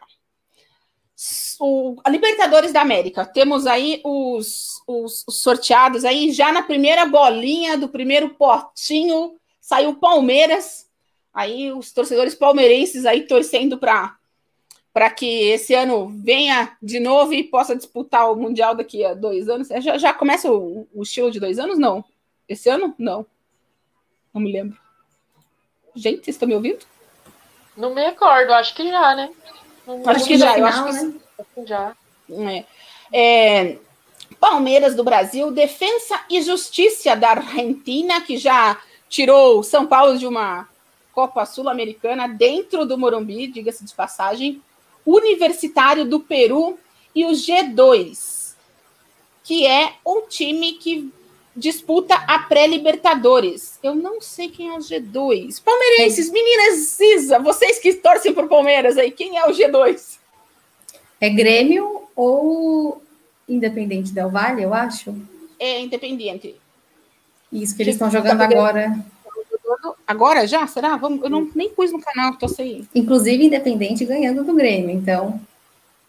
o, a Libertadores da América, temos aí os, os, os, sorteados aí, já na primeira bolinha do primeiro potinho, saiu Palmeiras, Aí os torcedores palmeirenses aí torcendo para para que esse ano venha de novo e possa disputar o Mundial daqui a dois anos. Já, já começa o, o de dois anos? Não. Esse ano? Não. Não me lembro. Gente, vocês estão me ouvindo? Não me recordo, acho que já, né? Não acho que já, eu acho que, né? já. É. É, Palmeiras do Brasil, Defensa e Justiça da Argentina, que já tirou São Paulo de uma Copa Sul-Americana dentro do Morumbi, diga-se de passagem. Universitário do Peru e o G2, que é um time que disputa a pré-Libertadores. Eu não sei quem é o G2. Palmeirenses, é. meninas Cisa, vocês que torcem o Palmeiras aí, quem é o G2? É Grêmio ou Independente Del Vale, eu acho? É Independente. Isso que eles estão jogando agora. Agora já? Será? Vamos, eu não, nem pus no canal, tô sem. Inclusive, Independente ganhando do Grêmio, então.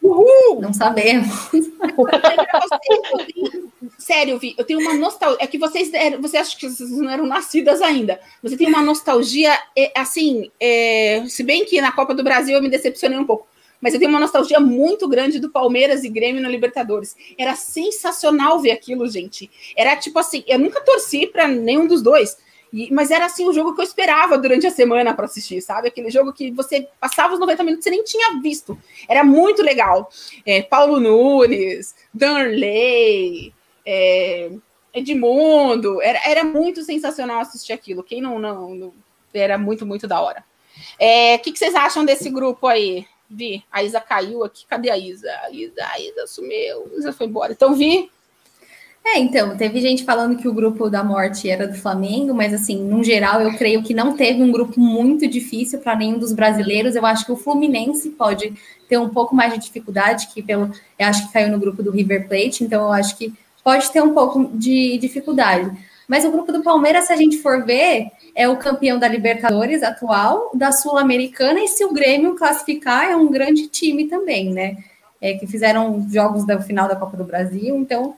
Uhul! Não sabemos. Sério, Vi, eu tenho uma nostalgia. É que vocês, você acha que vocês não eram nascidas ainda. Você tem uma nostalgia, é, assim, é, se bem que na Copa do Brasil eu me decepcionei um pouco. Mas eu tenho uma nostalgia muito grande do Palmeiras e Grêmio na Libertadores. Era sensacional ver aquilo, gente. Era tipo assim, eu nunca torci para nenhum dos dois. E, mas era assim o jogo que eu esperava durante a semana para assistir, sabe? Aquele jogo que você passava os 90 minutos e nem tinha visto. Era muito legal. É, Paulo Nunes, Darley, é, Edmundo. Era, era muito sensacional assistir aquilo. Quem não, não, não era muito, muito da hora. O é, que, que vocês acham desse grupo aí? Vi, a Isa caiu aqui. Cadê a Isa? A Isa, a Isa sumiu. A Isa foi embora. Então, Vi, é, então, teve gente falando que o grupo da morte era do Flamengo, mas assim, no geral, eu creio que não teve um grupo muito difícil para nenhum dos brasileiros. Eu acho que o Fluminense pode ter um pouco mais de dificuldade, que pelo eu acho que caiu no grupo do River Plate, então eu acho que pode ter um pouco de dificuldade. Mas o grupo do Palmeiras, se a gente for ver, é o campeão da Libertadores atual, da Sul-Americana, e se o Grêmio classificar, é um grande time também, né? É, que fizeram jogos do final da Copa do Brasil, então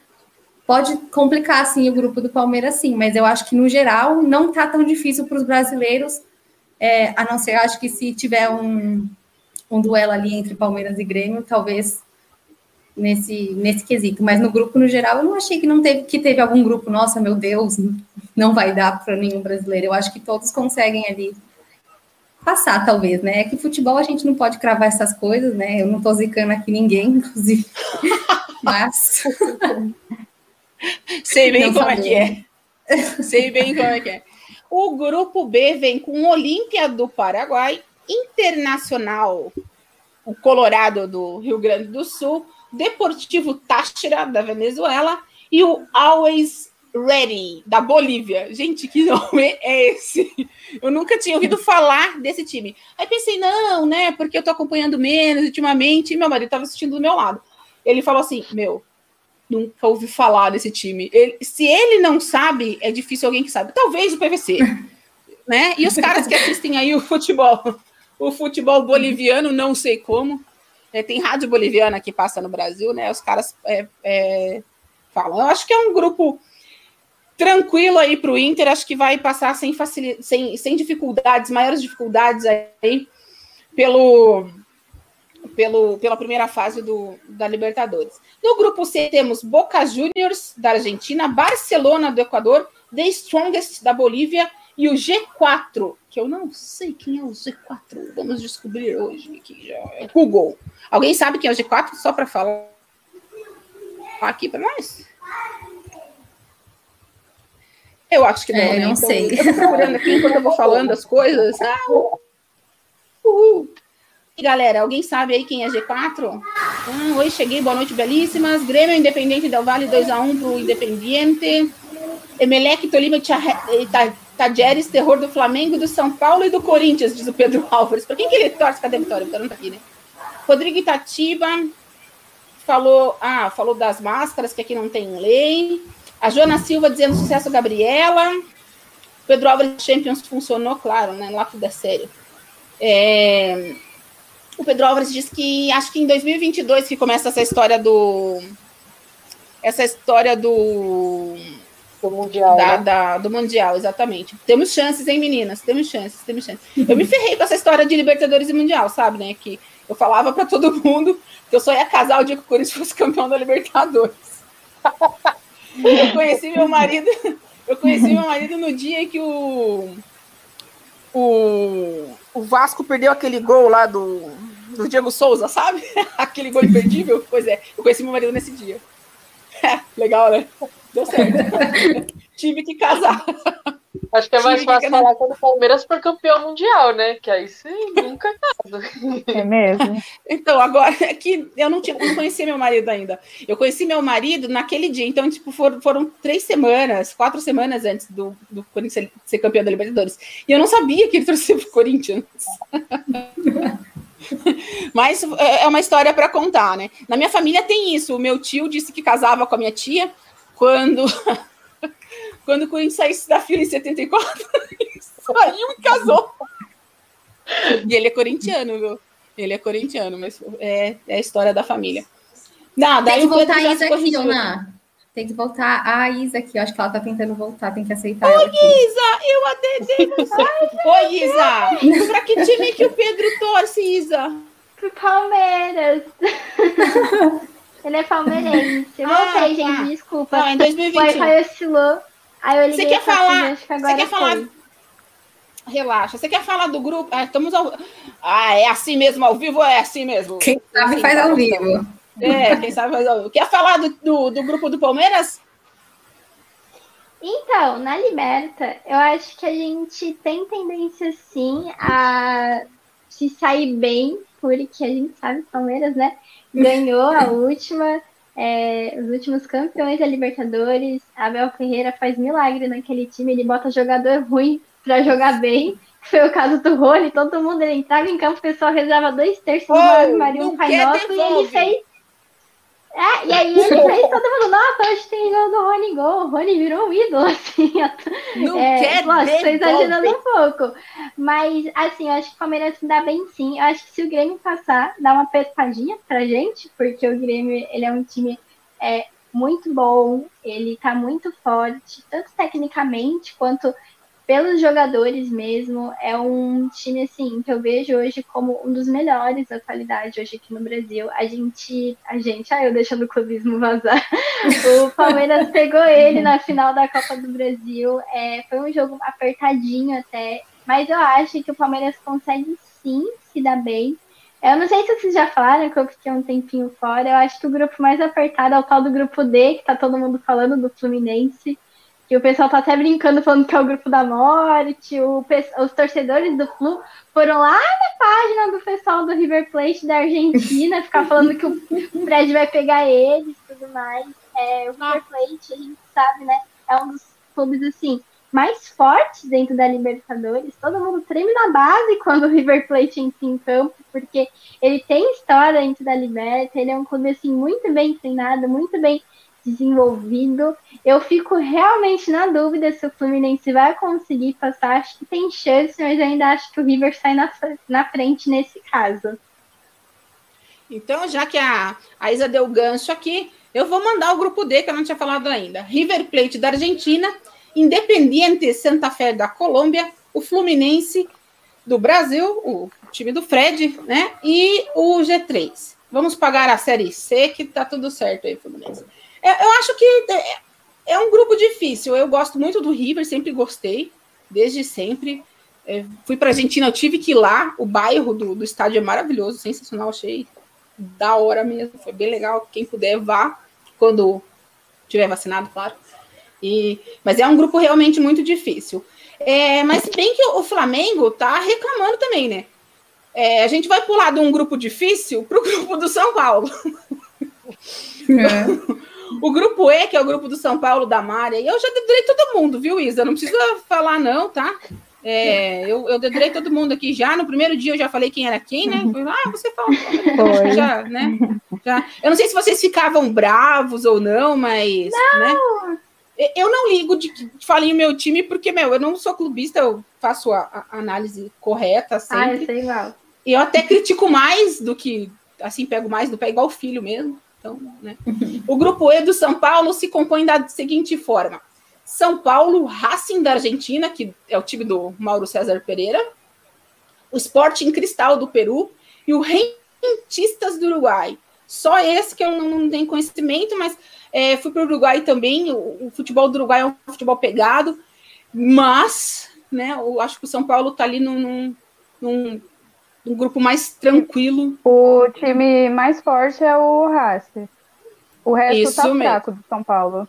pode complicar assim o grupo do Palmeiras, sim, mas eu acho que no geral não tá tão difícil para os brasileiros, é, a não ser, acho que se tiver um, um duelo ali entre Palmeiras e Grêmio, talvez nesse, nesse quesito. Mas no grupo, no geral, eu não achei que não teve que teve algum grupo, nossa, meu Deus, não vai dar para nenhum brasileiro. Eu acho que todos conseguem ali passar, talvez, né? É que futebol a gente não pode cravar essas coisas, né? Eu não tô zicando aqui ninguém, inclusive. Mas Sei bem como é que é. Sei bem como é que é. O grupo B vem com Olímpia do Paraguai, Internacional, o Colorado do Rio Grande do Sul, Deportivo Táchira da Venezuela e o Always Ready da Bolívia. Gente, que nome é esse? Eu nunca tinha ouvido falar desse time. Aí pensei, não, né? Porque eu tô acompanhando menos ultimamente, e meu marido estava assistindo do meu lado. Ele falou assim: Meu, nunca ouvi falar desse time. Ele, se ele não sabe, é difícil alguém que sabe. Talvez o PVC. né? E os caras que assistem aí o futebol, o futebol boliviano, não sei como. É, tem rádio boliviana que passa no Brasil, né? Os caras é, é, falam. Eu acho que é um grupo tranquilo aí para o Inter, acho que vai passar sem, facilidade, sem, sem dificuldades, maiores dificuldades aí pelo pelo, pela primeira fase do, da Libertadores. No grupo C temos Boca Juniors da Argentina, Barcelona do Equador, The Strongest da Bolívia e o G4, que eu não sei quem é o G4. Vamos descobrir hoje aqui. É Google. Alguém sabe quem é o G4? Só para falar aqui para nós? Eu acho que não, é, né? não então, sei. Eu tô procurando aqui enquanto eu vou falando as coisas. Ah, uhul. E galera, alguém sabe aí quem é G4? Ah, oi, cheguei, boa noite, belíssimas. Grêmio Independente Del Vale 2x1 pro Independiente. Emelec, Tolima, Tajeres, terror do Flamengo, do São Paulo e do Corinthians, diz o Pedro Álvares. Para quem que ele torce? Cadê a Vitória? Vitória não tá aqui, né? Rodrigo Itatiba falou, ah, falou das máscaras, que aqui não tem lei. A Joana Silva dizendo sucesso, Gabriela. Pedro Álvares Champions funcionou, claro, né? Lá tudo é sério. É, o Pedro Álvares diz que acho que em 2022 que começa essa história do essa história do Do Mundial. Da, né? da- do Mundial, exatamente. Temos chances, hein, meninas? Temos chances, temos chances. Eu me ferrei com essa história de Libertadores e Mundial, sabe, né? Que eu falava pra todo mundo que eu só ia casar o dia que o Corinthians fosse campeão da Libertadores. Eu conheci meu marido, eu conheci meu marido no dia que o o, o Vasco perdeu aquele gol lá do, do Diego Souza, sabe? Aquele gol imperdível. Pois é, eu conheci meu marido nesse dia. Legal, né? Deu certo. Tive que casar. Acho que é mais fácil falar quando o Palmeiras for campeão mundial, né? Que aí você nunca casa. É mesmo? Então, agora é que eu não, tinha, não conhecia meu marido ainda. Eu conheci meu marido naquele dia. Então, tipo, foram, foram três semanas, quatro semanas antes do, do Corinthians ser campeão da Libertadores. E eu não sabia que ele torcia pro Corinthians. Mas é é uma história para contar, né? Na minha família tem isso. O meu tio disse que casava com a minha tia quando, quando o Corinthians saísse da fila em 74. Ele saiu e casou. E ele é corintiano, viu? Ele é corintiano, mas é, é a história da família. Não, daí Tem que voltar a Isa aqui. Tem que voltar a Isa aqui. Eu acho que ela tá tentando voltar. Tem que aceitar ela aqui. Isa, eu você. Oi, Isa. Pra que time que o Pedro torce, Isa? Pro Palmeiras. Ele é palmeirense. Eu Ah, voltei, tá. gente, desculpa. Não, em O 2021. Wi-Fi oscilou. Aí eu Você liguei quer pra falar? Você quer falar? foi. Relaxa. Você quer falar do grupo? Ah, estamos ao... ah, é assim mesmo ao vivo ou é assim mesmo? Quem sabe Assim, faz tá ao bom, vivo. É, quem sabe faz ao vivo. Quer falar do, do, do grupo do Palmeiras? Então, na Liberta, eu acho que a gente tem tendência sim a se sair bem, porque a gente sabe o Palmeiras, né? Ganhou a última, é, os últimos campeões da Libertadores. Abel Ferreira faz milagre naquele time, ele bota jogador ruim pra jogar bem. Foi o caso do Rony, todo mundo ele entrava em campo, o pessoal rezava dois terços do Oh, Ave Maria, um não Pai Nosso, e ele fez é, e aí ele fez todo mundo, nossa, hoje tem gol do Rony Gol, o Rony virou um ídolo, assim, Não é, quer lógico, tô exagerando um pouco. Mas, assim, eu acho que o Palmeiras se dá bem sim. Eu acho que se o Grêmio passar, dá uma pespadinha pra gente, porque o Grêmio, ele é um time é, muito bom, ele tá muito forte, tanto tecnicamente quanto pelos jogadores mesmo. É um time, assim, que eu vejo hoje como um dos melhores da qualidade hoje aqui no Brasil. A gente, a gente, ah, eu deixando o clubismo vazar. O Palmeiras pegou ele na final da Copa do Brasil. É, foi um jogo apertadinho até, mas eu acho que o Palmeiras consegue sim se dar bem. Eu não sei se vocês já falaram que eu fiquei um tempinho fora. Eu acho que o grupo mais apertado é o tal do grupo D, que tá todo mundo falando do Fluminense. Que o pessoal tá até brincando falando que é o grupo da morte. O, os torcedores do Flu foram lá na página do pessoal do River Plate da Argentina ficar falando que o Fred vai pegar eles e tudo mais. É, o River Plate, a gente sabe, né? É um dos clubes assim mais fortes dentro da Libertadores. Todo mundo treme na base quando o River Plate entra em campo, porque ele tem história dentro da Liberta, ele é um clube assim muito bem treinado, muito bem desenvolvido. Eu fico realmente na dúvida se o Fluminense vai conseguir passar. Acho que tem chance, mas ainda acho que o River sai na, na frente nesse caso. Então, já que a, a Isa deu gancho aqui, eu vou mandar o grupo D, que eu não tinha falado ainda. River Plate da Argentina, Independiente Santa Fé da Colômbia, o Fluminense do Brasil, o time do Fred, né? E o G3. Vamos pagar a Série C, que tá tudo certo aí, Fluminense. É, eu acho que é, é um grupo difícil. Eu gosto muito do River, sempre gostei, desde sempre. É, fui para Argentina, eu tive que ir lá. O bairro do, do estádio é maravilhoso, sensacional, achei da hora mesmo. Foi bem legal. Quem puder, vá quando tiver vacinado, claro. E, mas é um grupo realmente muito difícil. É, mas se bem que o Flamengo tá reclamando também, né? É, a gente vai pular de um grupo difícil para o grupo do São Paulo. É. O grupo E, que é o grupo do São Paulo, da Mária, e eu já dedurei todo mundo, viu, Isa? Não precisa falar, não, tá? É, eu, eu dedurei todo mundo aqui já. No primeiro dia eu já falei quem era quem, né? Foi, ah, você falou. Foi. Já, né? Já. Eu não sei se vocês ficavam bravos ou não, mas. Né? Eu não ligo de que falem o meu time, porque, meu, eu não sou clubista, eu faço a, a análise correta Ah, eu sempre. sei igual. E eu até critico mais do que, assim, pego mais do pé, igual o filho mesmo. Então, né? O grupo E do São Paulo se compõe da seguinte forma: São Paulo, Racing da Argentina, que é o time do Mauro César Pereira, o Sporting Cristal do Peru e o Rentistas do Uruguai. Só esse que eu não, tenho conhecimento, mas é, fui para o Uruguai também. O, o, futebol do Uruguai é um futebol pegado, mas né, eu acho que o São Paulo está ali num, num, num, num, grupo mais tranquilo. O time mais forte é o Racing. O resto Isso tá fraco do São Paulo.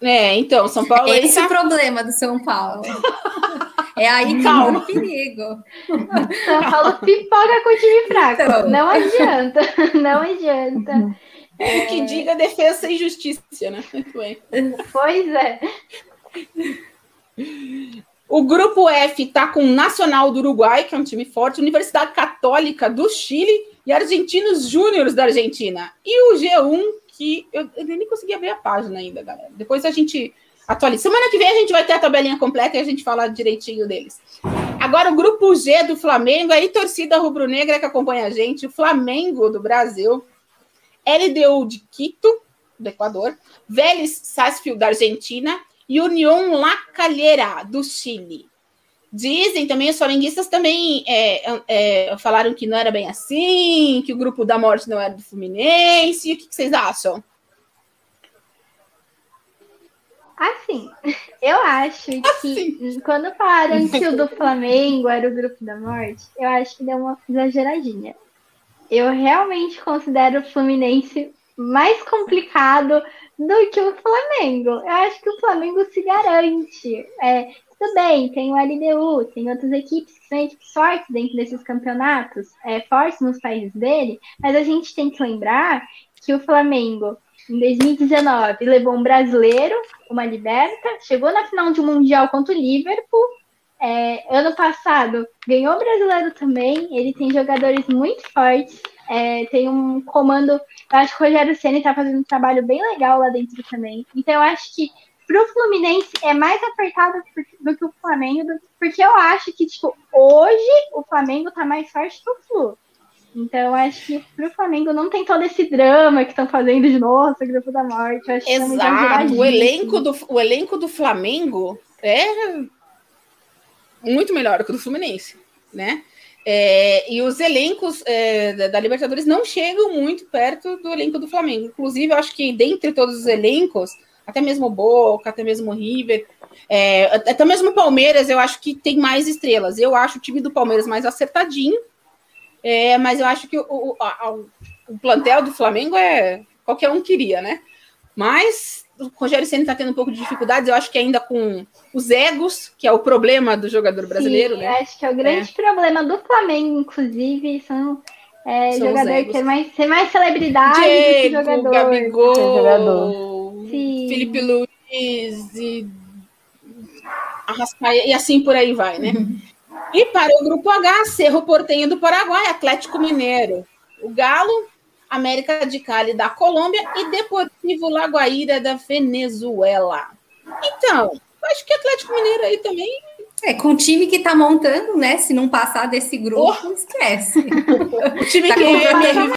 É, então, São Paulo. Esse é o problema do São Paulo. É aí que Calma. o perigo. São Paulo pipoca com o time fraco. Então. Não adianta. Não adianta. É... O que diga defesa e justiça, né? Muito bem. Pois é. O grupo F está com o Nacional do Uruguai, que é um time forte, Universidade Católica do Chile e Argentinos Júniores da Argentina. E o G1, que eu, eu nem consegui abrir a página ainda, galera. Depois a gente atualiza. Semana que vem a gente vai ter a tabelinha completa e a gente fala direitinho deles. Agora, o grupo G do Flamengo, aí torcida rubro-negra que acompanha a gente, o Flamengo do Brasil, LDU de Quito, do Equador, Vélez Sarsfield da Argentina e União La Calera do Chile. Dizem também, os flamenguistas também é, é, falaram que não era bem assim, que o grupo da morte não era do Fluminense. O que, que vocês acham? Assim, eu acho que assim. quando falaram que o do Flamengo era o grupo da morte, eu acho que deu uma exageradinha. Eu realmente considero o Fluminense mais complicado do que o Flamengo. Eu acho que o Flamengo se garante. É, tudo bem, tem o LDU, tem outras equipes que são equipes fortes dentro desses campeonatos, é, fortes nos países dele, mas a gente tem que lembrar que o Flamengo em 2019 levou um brasileiro, uma liberta, chegou na final de um mundial contra o Liverpool. É, ano passado ganhou o brasileiro também. Ele tem jogadores muito fortes. É, tem um comando. Eu acho que o Rogério Senna está fazendo um trabalho bem legal lá dentro também. Então eu acho que para o Fluminense é mais apertado do que o Flamengo, porque eu acho que tipo hoje o Flamengo está mais forte que o Flu. Então, acho que pro Flamengo não tem todo esse drama que estão fazendo de nossa, grupo da morte. Acho Exato. o, elenco do, o elenco do Flamengo é muito melhor que o do Fluminense, né? É, e os elencos é, da, Libertadores não chegam muito perto do elenco do Flamengo. Inclusive, eu acho que dentre todos os elencos, até mesmo Boca, até mesmo River, é, até mesmo Palmeiras, eu acho que tem mais estrelas. Eu acho o time do Palmeiras mais acertadinho, é, mas eu acho que o, a, o, plantel do Flamengo é qualquer um queria, né? Mas o Rogério Senna está tendo um pouco de dificuldades, eu acho que ainda com os egos, que é o problema do jogador brasileiro, Sim, né? Acho que é o grande é. problema do Flamengo, inclusive, são é, jogador ter mais, ter mais celebridade Diego, do que jogador. Gabigol, Felipe Luiz e Arrascaia, e assim por aí vai, né? E para o grupo H, Cerro Portenho do Paraguai, Atlético Mineiro, o Galo, América de Cali da Colômbia e Deportivo Lagoaíra da Venezuela. Então, acho que Atlético Mineiro aí também. É, com o time que tá montando, né? Se não passar desse grupo, oh. esquece. o time tá que é MRV.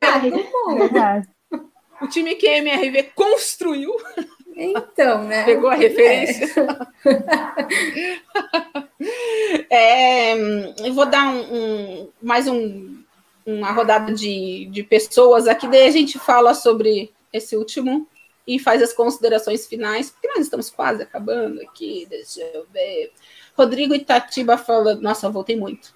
O time que a MRV construiu. Então, né? Pegou a referência. É. é, eu vou dar um, um mais um, uma rodada de, de pessoas aqui, daí a gente fala sobre esse último e faz as considerações finais, porque nós estamos quase acabando aqui. Deixa eu ver. Rodrigo Itatiba fala. Nossa, eu voltei muito.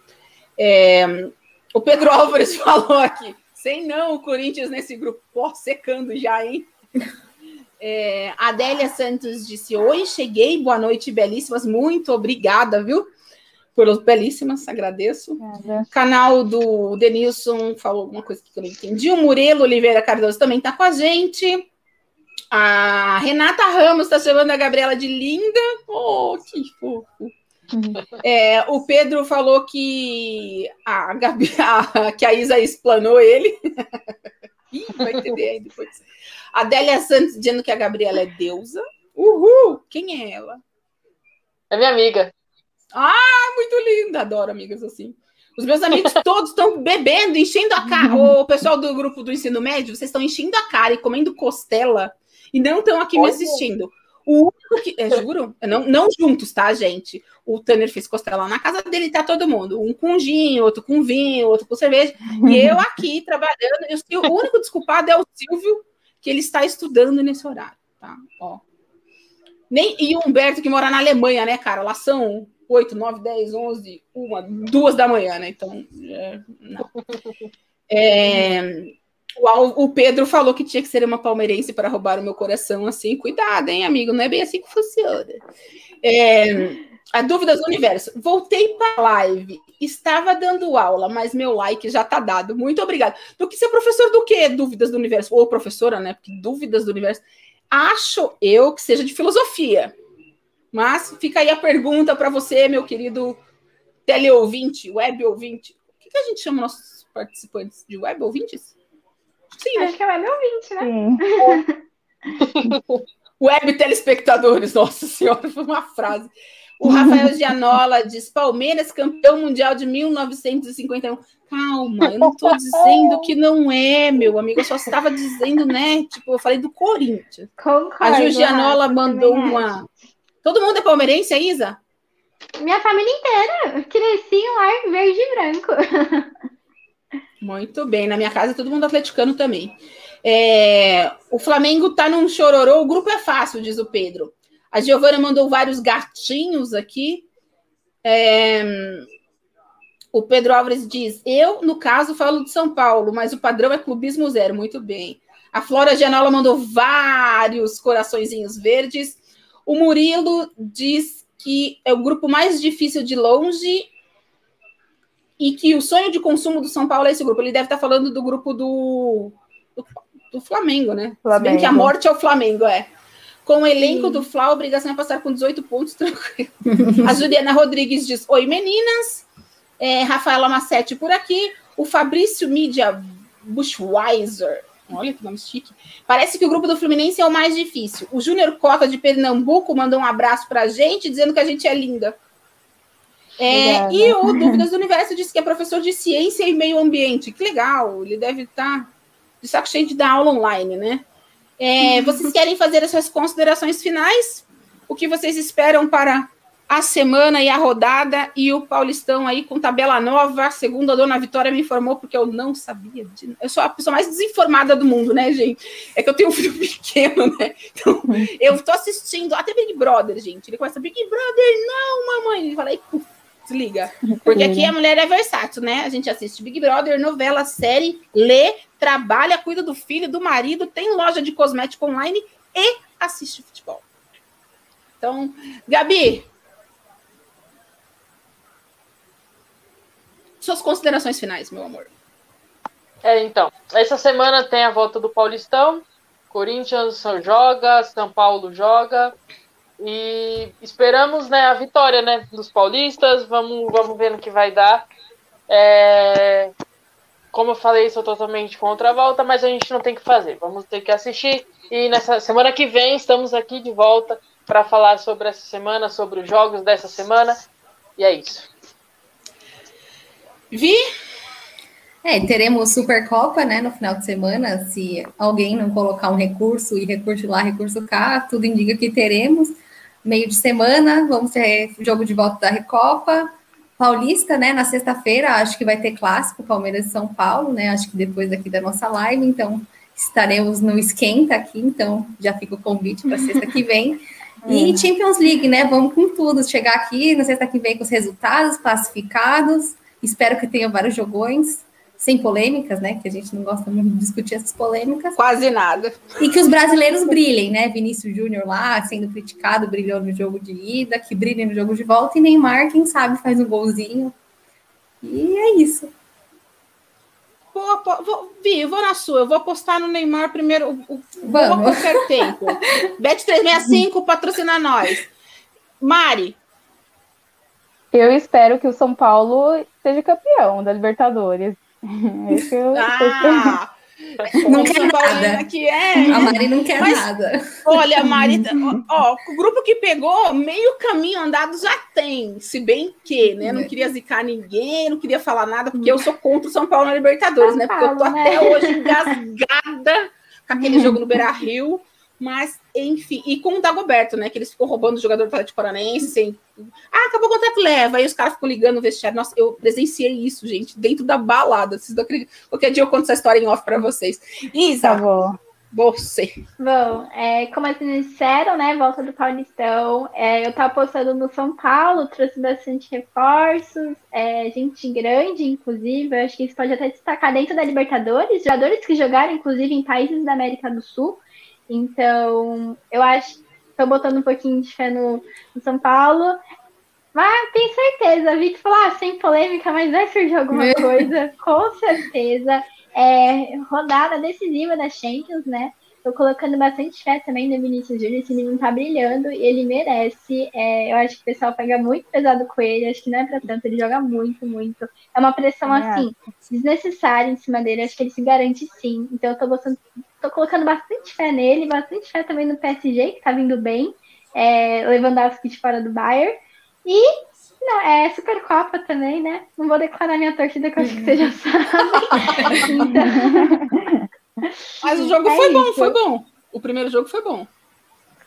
É, o Pedro Álvares falou aqui. Sem não o Corinthians nesse grupo. Pô, secando já, hein? É, Adélia Santos disse: Oi, cheguei, boa noite, belíssimas. Muito obrigada, viu? Pelas belíssimas, agradeço. Canal do Denilson falou alguma coisa que eu não entendi. O Murelo Oliveira Cardoso também está com a gente. A Renata Ramos está chamando a Gabriela de linda. Oh, que fofo. Uhum. É, o Pedro falou que a, Gabi, a, que a Isa explanou ele. Ih, vai entender aí depois. Adélia Santos dizendo que a Gabriela é deusa. Uhul! Quem é ela? É minha amiga. Ah, muito linda! Adoro amigas assim. Os meus amigos todos estão bebendo, enchendo a cara. O pessoal do grupo do ensino médio, vocês estão enchendo a cara e comendo costela e não estão aqui me assistindo. O único que. É, juro? Não, não juntos, tá, gente? O Tanner fez costelão na casa dele, tá todo mundo. Um com gin, outro com vinho, outro com cerveja. E eu aqui trabalhando. E o único desculpado é o Silvio, que ele está estudando nesse horário, tá? Ó. Nem, e o Humberto, que mora na Alemanha, né, cara? Lá são 8, 9, 10, 11, 1, 2 da manhã, né? Então, é, não. É, o, Pedro falou que tinha que ser uma palmeirense para roubar o meu coração, assim. Cuidado, hein, amigo? Não é bem assim que funciona. É, a dúvida do universo. Voltei para a live. Estava dando aula, mas meu like já está dado. Muito obrigado. Do que ser professor do quê? Dúvidas do universo. Ou professora, né? Porque dúvidas do universo. Acho eu que seja de filosofia. Mas fica aí a pergunta para você, meu querido teleouvinte, web ouvinte. O que, que a gente chama nossos participantes de web ouvintes? Sim, né? Acho que é web ouvinte, né? web telespectadores, nossa senhora, foi uma frase. O Rafael Gianola diz: Palmeiras campeão mundial de 1951. Calma, eu não estou dizendo que não é, meu amigo. Eu só estava dizendo, né? Tipo, eu falei do Corinthians. Concordo, a Gianola mandou uma. Todo mundo é palmeirense, é Isa? Minha família inteira. Cresci em lar verde e branco. Muito bem. Na minha casa, todo mundo atleticano também. É, o Flamengo tá num chororô. O grupo é fácil, diz o Pedro. A Giovana mandou vários gatinhos aqui. É, o Pedro Álvares diz: Eu, no caso, falo de São Paulo, mas o padrão é clubismo zero. Muito bem. A Flora Gianola mandou vários coraçõezinhos verdes. O Murilo diz que é o grupo mais difícil de longe e que o sonho de consumo do São Paulo é esse grupo. Ele deve estar falando do grupo do, do, do Flamengo, né? Flamengo. Se bem que a morte é o Flamengo, é. Com o elenco Sim. do Fla, a obrigação é passar com 18 pontos, tranquilo. a Juliana Rodrigues diz: Oi, meninas. É, Rafaela Massetti por aqui. O Fabrício Mídia Bushweiser. Olha que nome chique. Parece que o grupo do Fluminense é o mais difícil. O Júnior Cota de Pernambuco mandou um abraço pra gente, dizendo que a gente é linda. É, e o Dúvidas do Universo disse que é professor de ciência e meio ambiente. Que legal, ele deve estar de saco cheio de dar aula online, né? É, vocês querem fazer as suas considerações finais? O que vocês esperam para a semana e a rodada e o Paulistão aí com tabela nova, segundo a dona Vitória me informou, porque eu não sabia. De... Eu sou a pessoa mais desinformada do mundo, né, gente? É que eu tenho um filho pequeno, né? Então, eu tô assistindo até Big Brother, gente. Ele começa, Big Brother, não, mamãe. Ele fala, aí, desliga. Porque aqui a mulher é versátil, né? A gente assiste Big Brother, novela, série, lê, trabalha, cuida do filho, do marido, tem loja de cosmético online e assiste futebol. Então, Gabi, suas considerações finais, meu amor. É, então, essa semana tem a volta do Paulistão, Corinthians joga, São Paulo joga, e esperamos né, a vitória né, dos paulistas. Vamos, vamos ver no que vai dar. É, como eu falei, sou totalmente contra a volta, mas a gente não tem que fazer. Vamos ter que assistir. E nessa semana que vem estamos aqui de volta para falar sobre essa semana, sobre os jogos dessa semana. E é isso. Vi? É, teremos Supercopa, né, no final de semana. Se alguém não colocar um recurso e recurso lá, recurso cá, tudo indica que teremos meio de semana, vamos ter jogo de volta da Recopa. Paulista, né? Na sexta-feira, acho que vai ter clássico, Palmeiras e São Paulo, né? Acho que depois aqui da nossa live, então estaremos no esquenta aqui, então já fica o convite para sexta que vem. E é. Champions League, né? Vamos com tudo, chegar aqui na sexta que vem com os resultados classificados. Espero que tenha vários jogões sem polêmicas, né? Que a gente não gosta muito de discutir essas polêmicas. Quase nada. E que os brasileiros brilhem, né? Vinícius Júnior lá, sendo criticado, brilhou no jogo de ida, que brilhe no jogo de volta, e Neymar, quem sabe, faz um golzinho. E é isso. Vou, vou, Vi, eu vou na sua, eu vou apostar no Neymar primeiro. O, Vamos. Vou qualquer tempo. Bet365 patrocina nós. Mari. Eu espero que o São Paulo seja campeão da Libertadores. Esse eu, ah, não quer nada. Que é. A Mari não quer Mas, nada. Olha, a Mari, ó, o grupo que pegou, meio caminho andado já tem, se bem que, né? Não é. queria zicar ninguém, não queria falar nada, porque eu sou contra o São Paulo na Libertadores, né? Porque eu tô até hoje engasgada com aquele jogo no Beira Rio. Mas, enfim, e com o Dagoberto, né? Que eles ficam roubando o jogador do Atlético Paranaense, sem. Ah, acabou o contrato, leva. Aí os caras ficam ligando no vestiário. Nossa, eu presenciei isso, gente, dentro da balada. Vocês não acreditam. Qualquer dia eu conto essa história em off para vocês. Isa, Tá você. Bom, é, como vocês disseram, né? Volta do Paulistão. É, eu tava postando no São Paulo, trouxe bastante reforços, é, gente grande, inclusive. Eu acho que isso pode até destacar dentro da Libertadores, jogadores que jogaram, inclusive, em países da América do Sul. Então, eu acho que estou botando um pouquinho de fé no, no São Paulo. Mas tenho certeza, Vitor falou, ah, sem polêmica, mas vai surgir alguma coisa, com certeza é, rodada decisiva da Champions, né? Tô colocando bastante fé também no Vinícius Júnior. Esse menino tá brilhando e ele merece. É, eu acho que o pessoal pega muito pesado com ele. Acho que não é pra tanto. Ele joga muito, muito. É uma pressão, é. assim, desnecessária em cima dele. Acho que ele se garante sim. Então eu tô, botando, tô colocando bastante fé nele. Bastante fé também no PSG, que tá vindo bem. É, Lewandowski de fora do Bayern. E não, é Supercopa também, né? Não vou declarar minha torcida, que eu acho que você já sabe. então... Mas o jogo é foi isso. bom, foi bom. O primeiro jogo foi bom.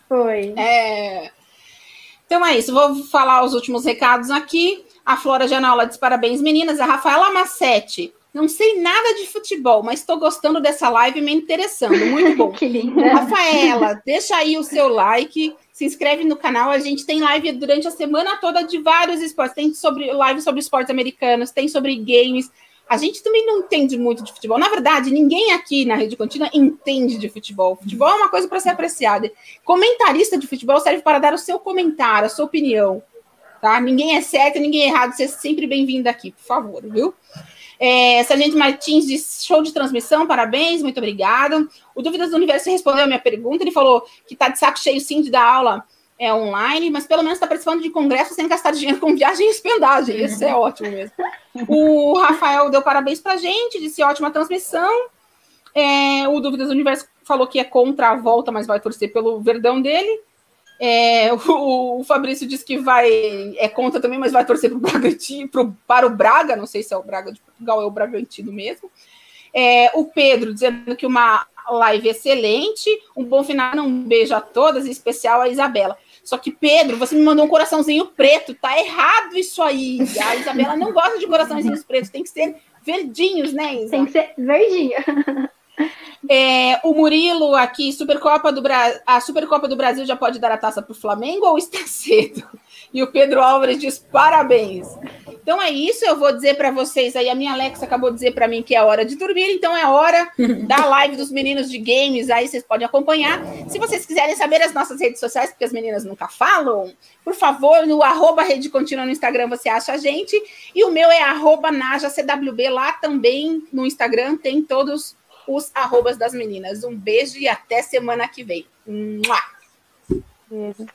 Foi. É... Então é isso, vou falar os últimos recados aqui. A Flora Janola diz parabéns, meninas. A Rafaela Massetti. Não sei nada de futebol, mas estou gostando dessa live me interessando. Muito bom. que linda. Rafaela, deixa aí o seu like se inscreve no canal. A gente tem live durante a semana toda de vários esportes. Tem sobre live sobre esportes americanos, tem sobre games. A gente também não entende muito de futebol. Na verdade, ninguém aqui na Rede Contínua entende de futebol. Futebol é uma coisa para ser apreciada. Comentarista de futebol serve para dar o seu comentário, a sua opinião. Tá? Ninguém é certo, ninguém é errado. Você é sempre bem-vindo aqui, por favor, viu? É, Sargento Martins diz show de transmissão, parabéns, muito obrigada. O Dúvidas do Universo respondeu a minha pergunta, ele falou que está de saco cheio sim de dar aula é, online, mas pelo menos está participando de congresso sem gastar dinheiro com viagem e hospedagem. Isso é ótimo mesmo. O Rafael deu parabéns para a gente, disse ótima transmissão. É, o Dúvidas do Universo falou que é contra a volta, mas vai torcer pelo verdão dele. É, o, o, Fabrício disse que vai é contra também, mas vai torcer pro Bragantino, pro, para o Braga, não sei se é o Braga de Portugal, é o Bragantino mesmo. É, o Pedro dizendo que uma live excelente, um bom final, um beijo a todas, em especial a Isabela. Só que, Pedro, você me mandou um coraçãozinho preto, tá errado isso aí. A Isabela não gosta de coraçãozinhos pretos, tem que ser verdinhos, né, Isa? Tem que ser verdinho. É, o Murilo aqui, Supercopa do Bra... a Supercopa do Brasil já pode dar a taça para o Flamengo ou está cedo? E o Pedro Álvares diz parabéns. Então é isso, eu vou dizer para vocês aí. A minha Alexa acabou de dizer para mim que é hora de dormir, então é hora da live dos meninos de games. Aí vocês podem acompanhar. Se vocês quiserem saber as nossas redes sociais, porque as meninas nunca falam, por favor, no arroba Rede Contínua no Instagram você acha a gente. E o meu é arroba NajaCWB. Lá também no Instagram tem todos os arrobas das meninas. Um beijo e até semana que vem. Mua! Beijo.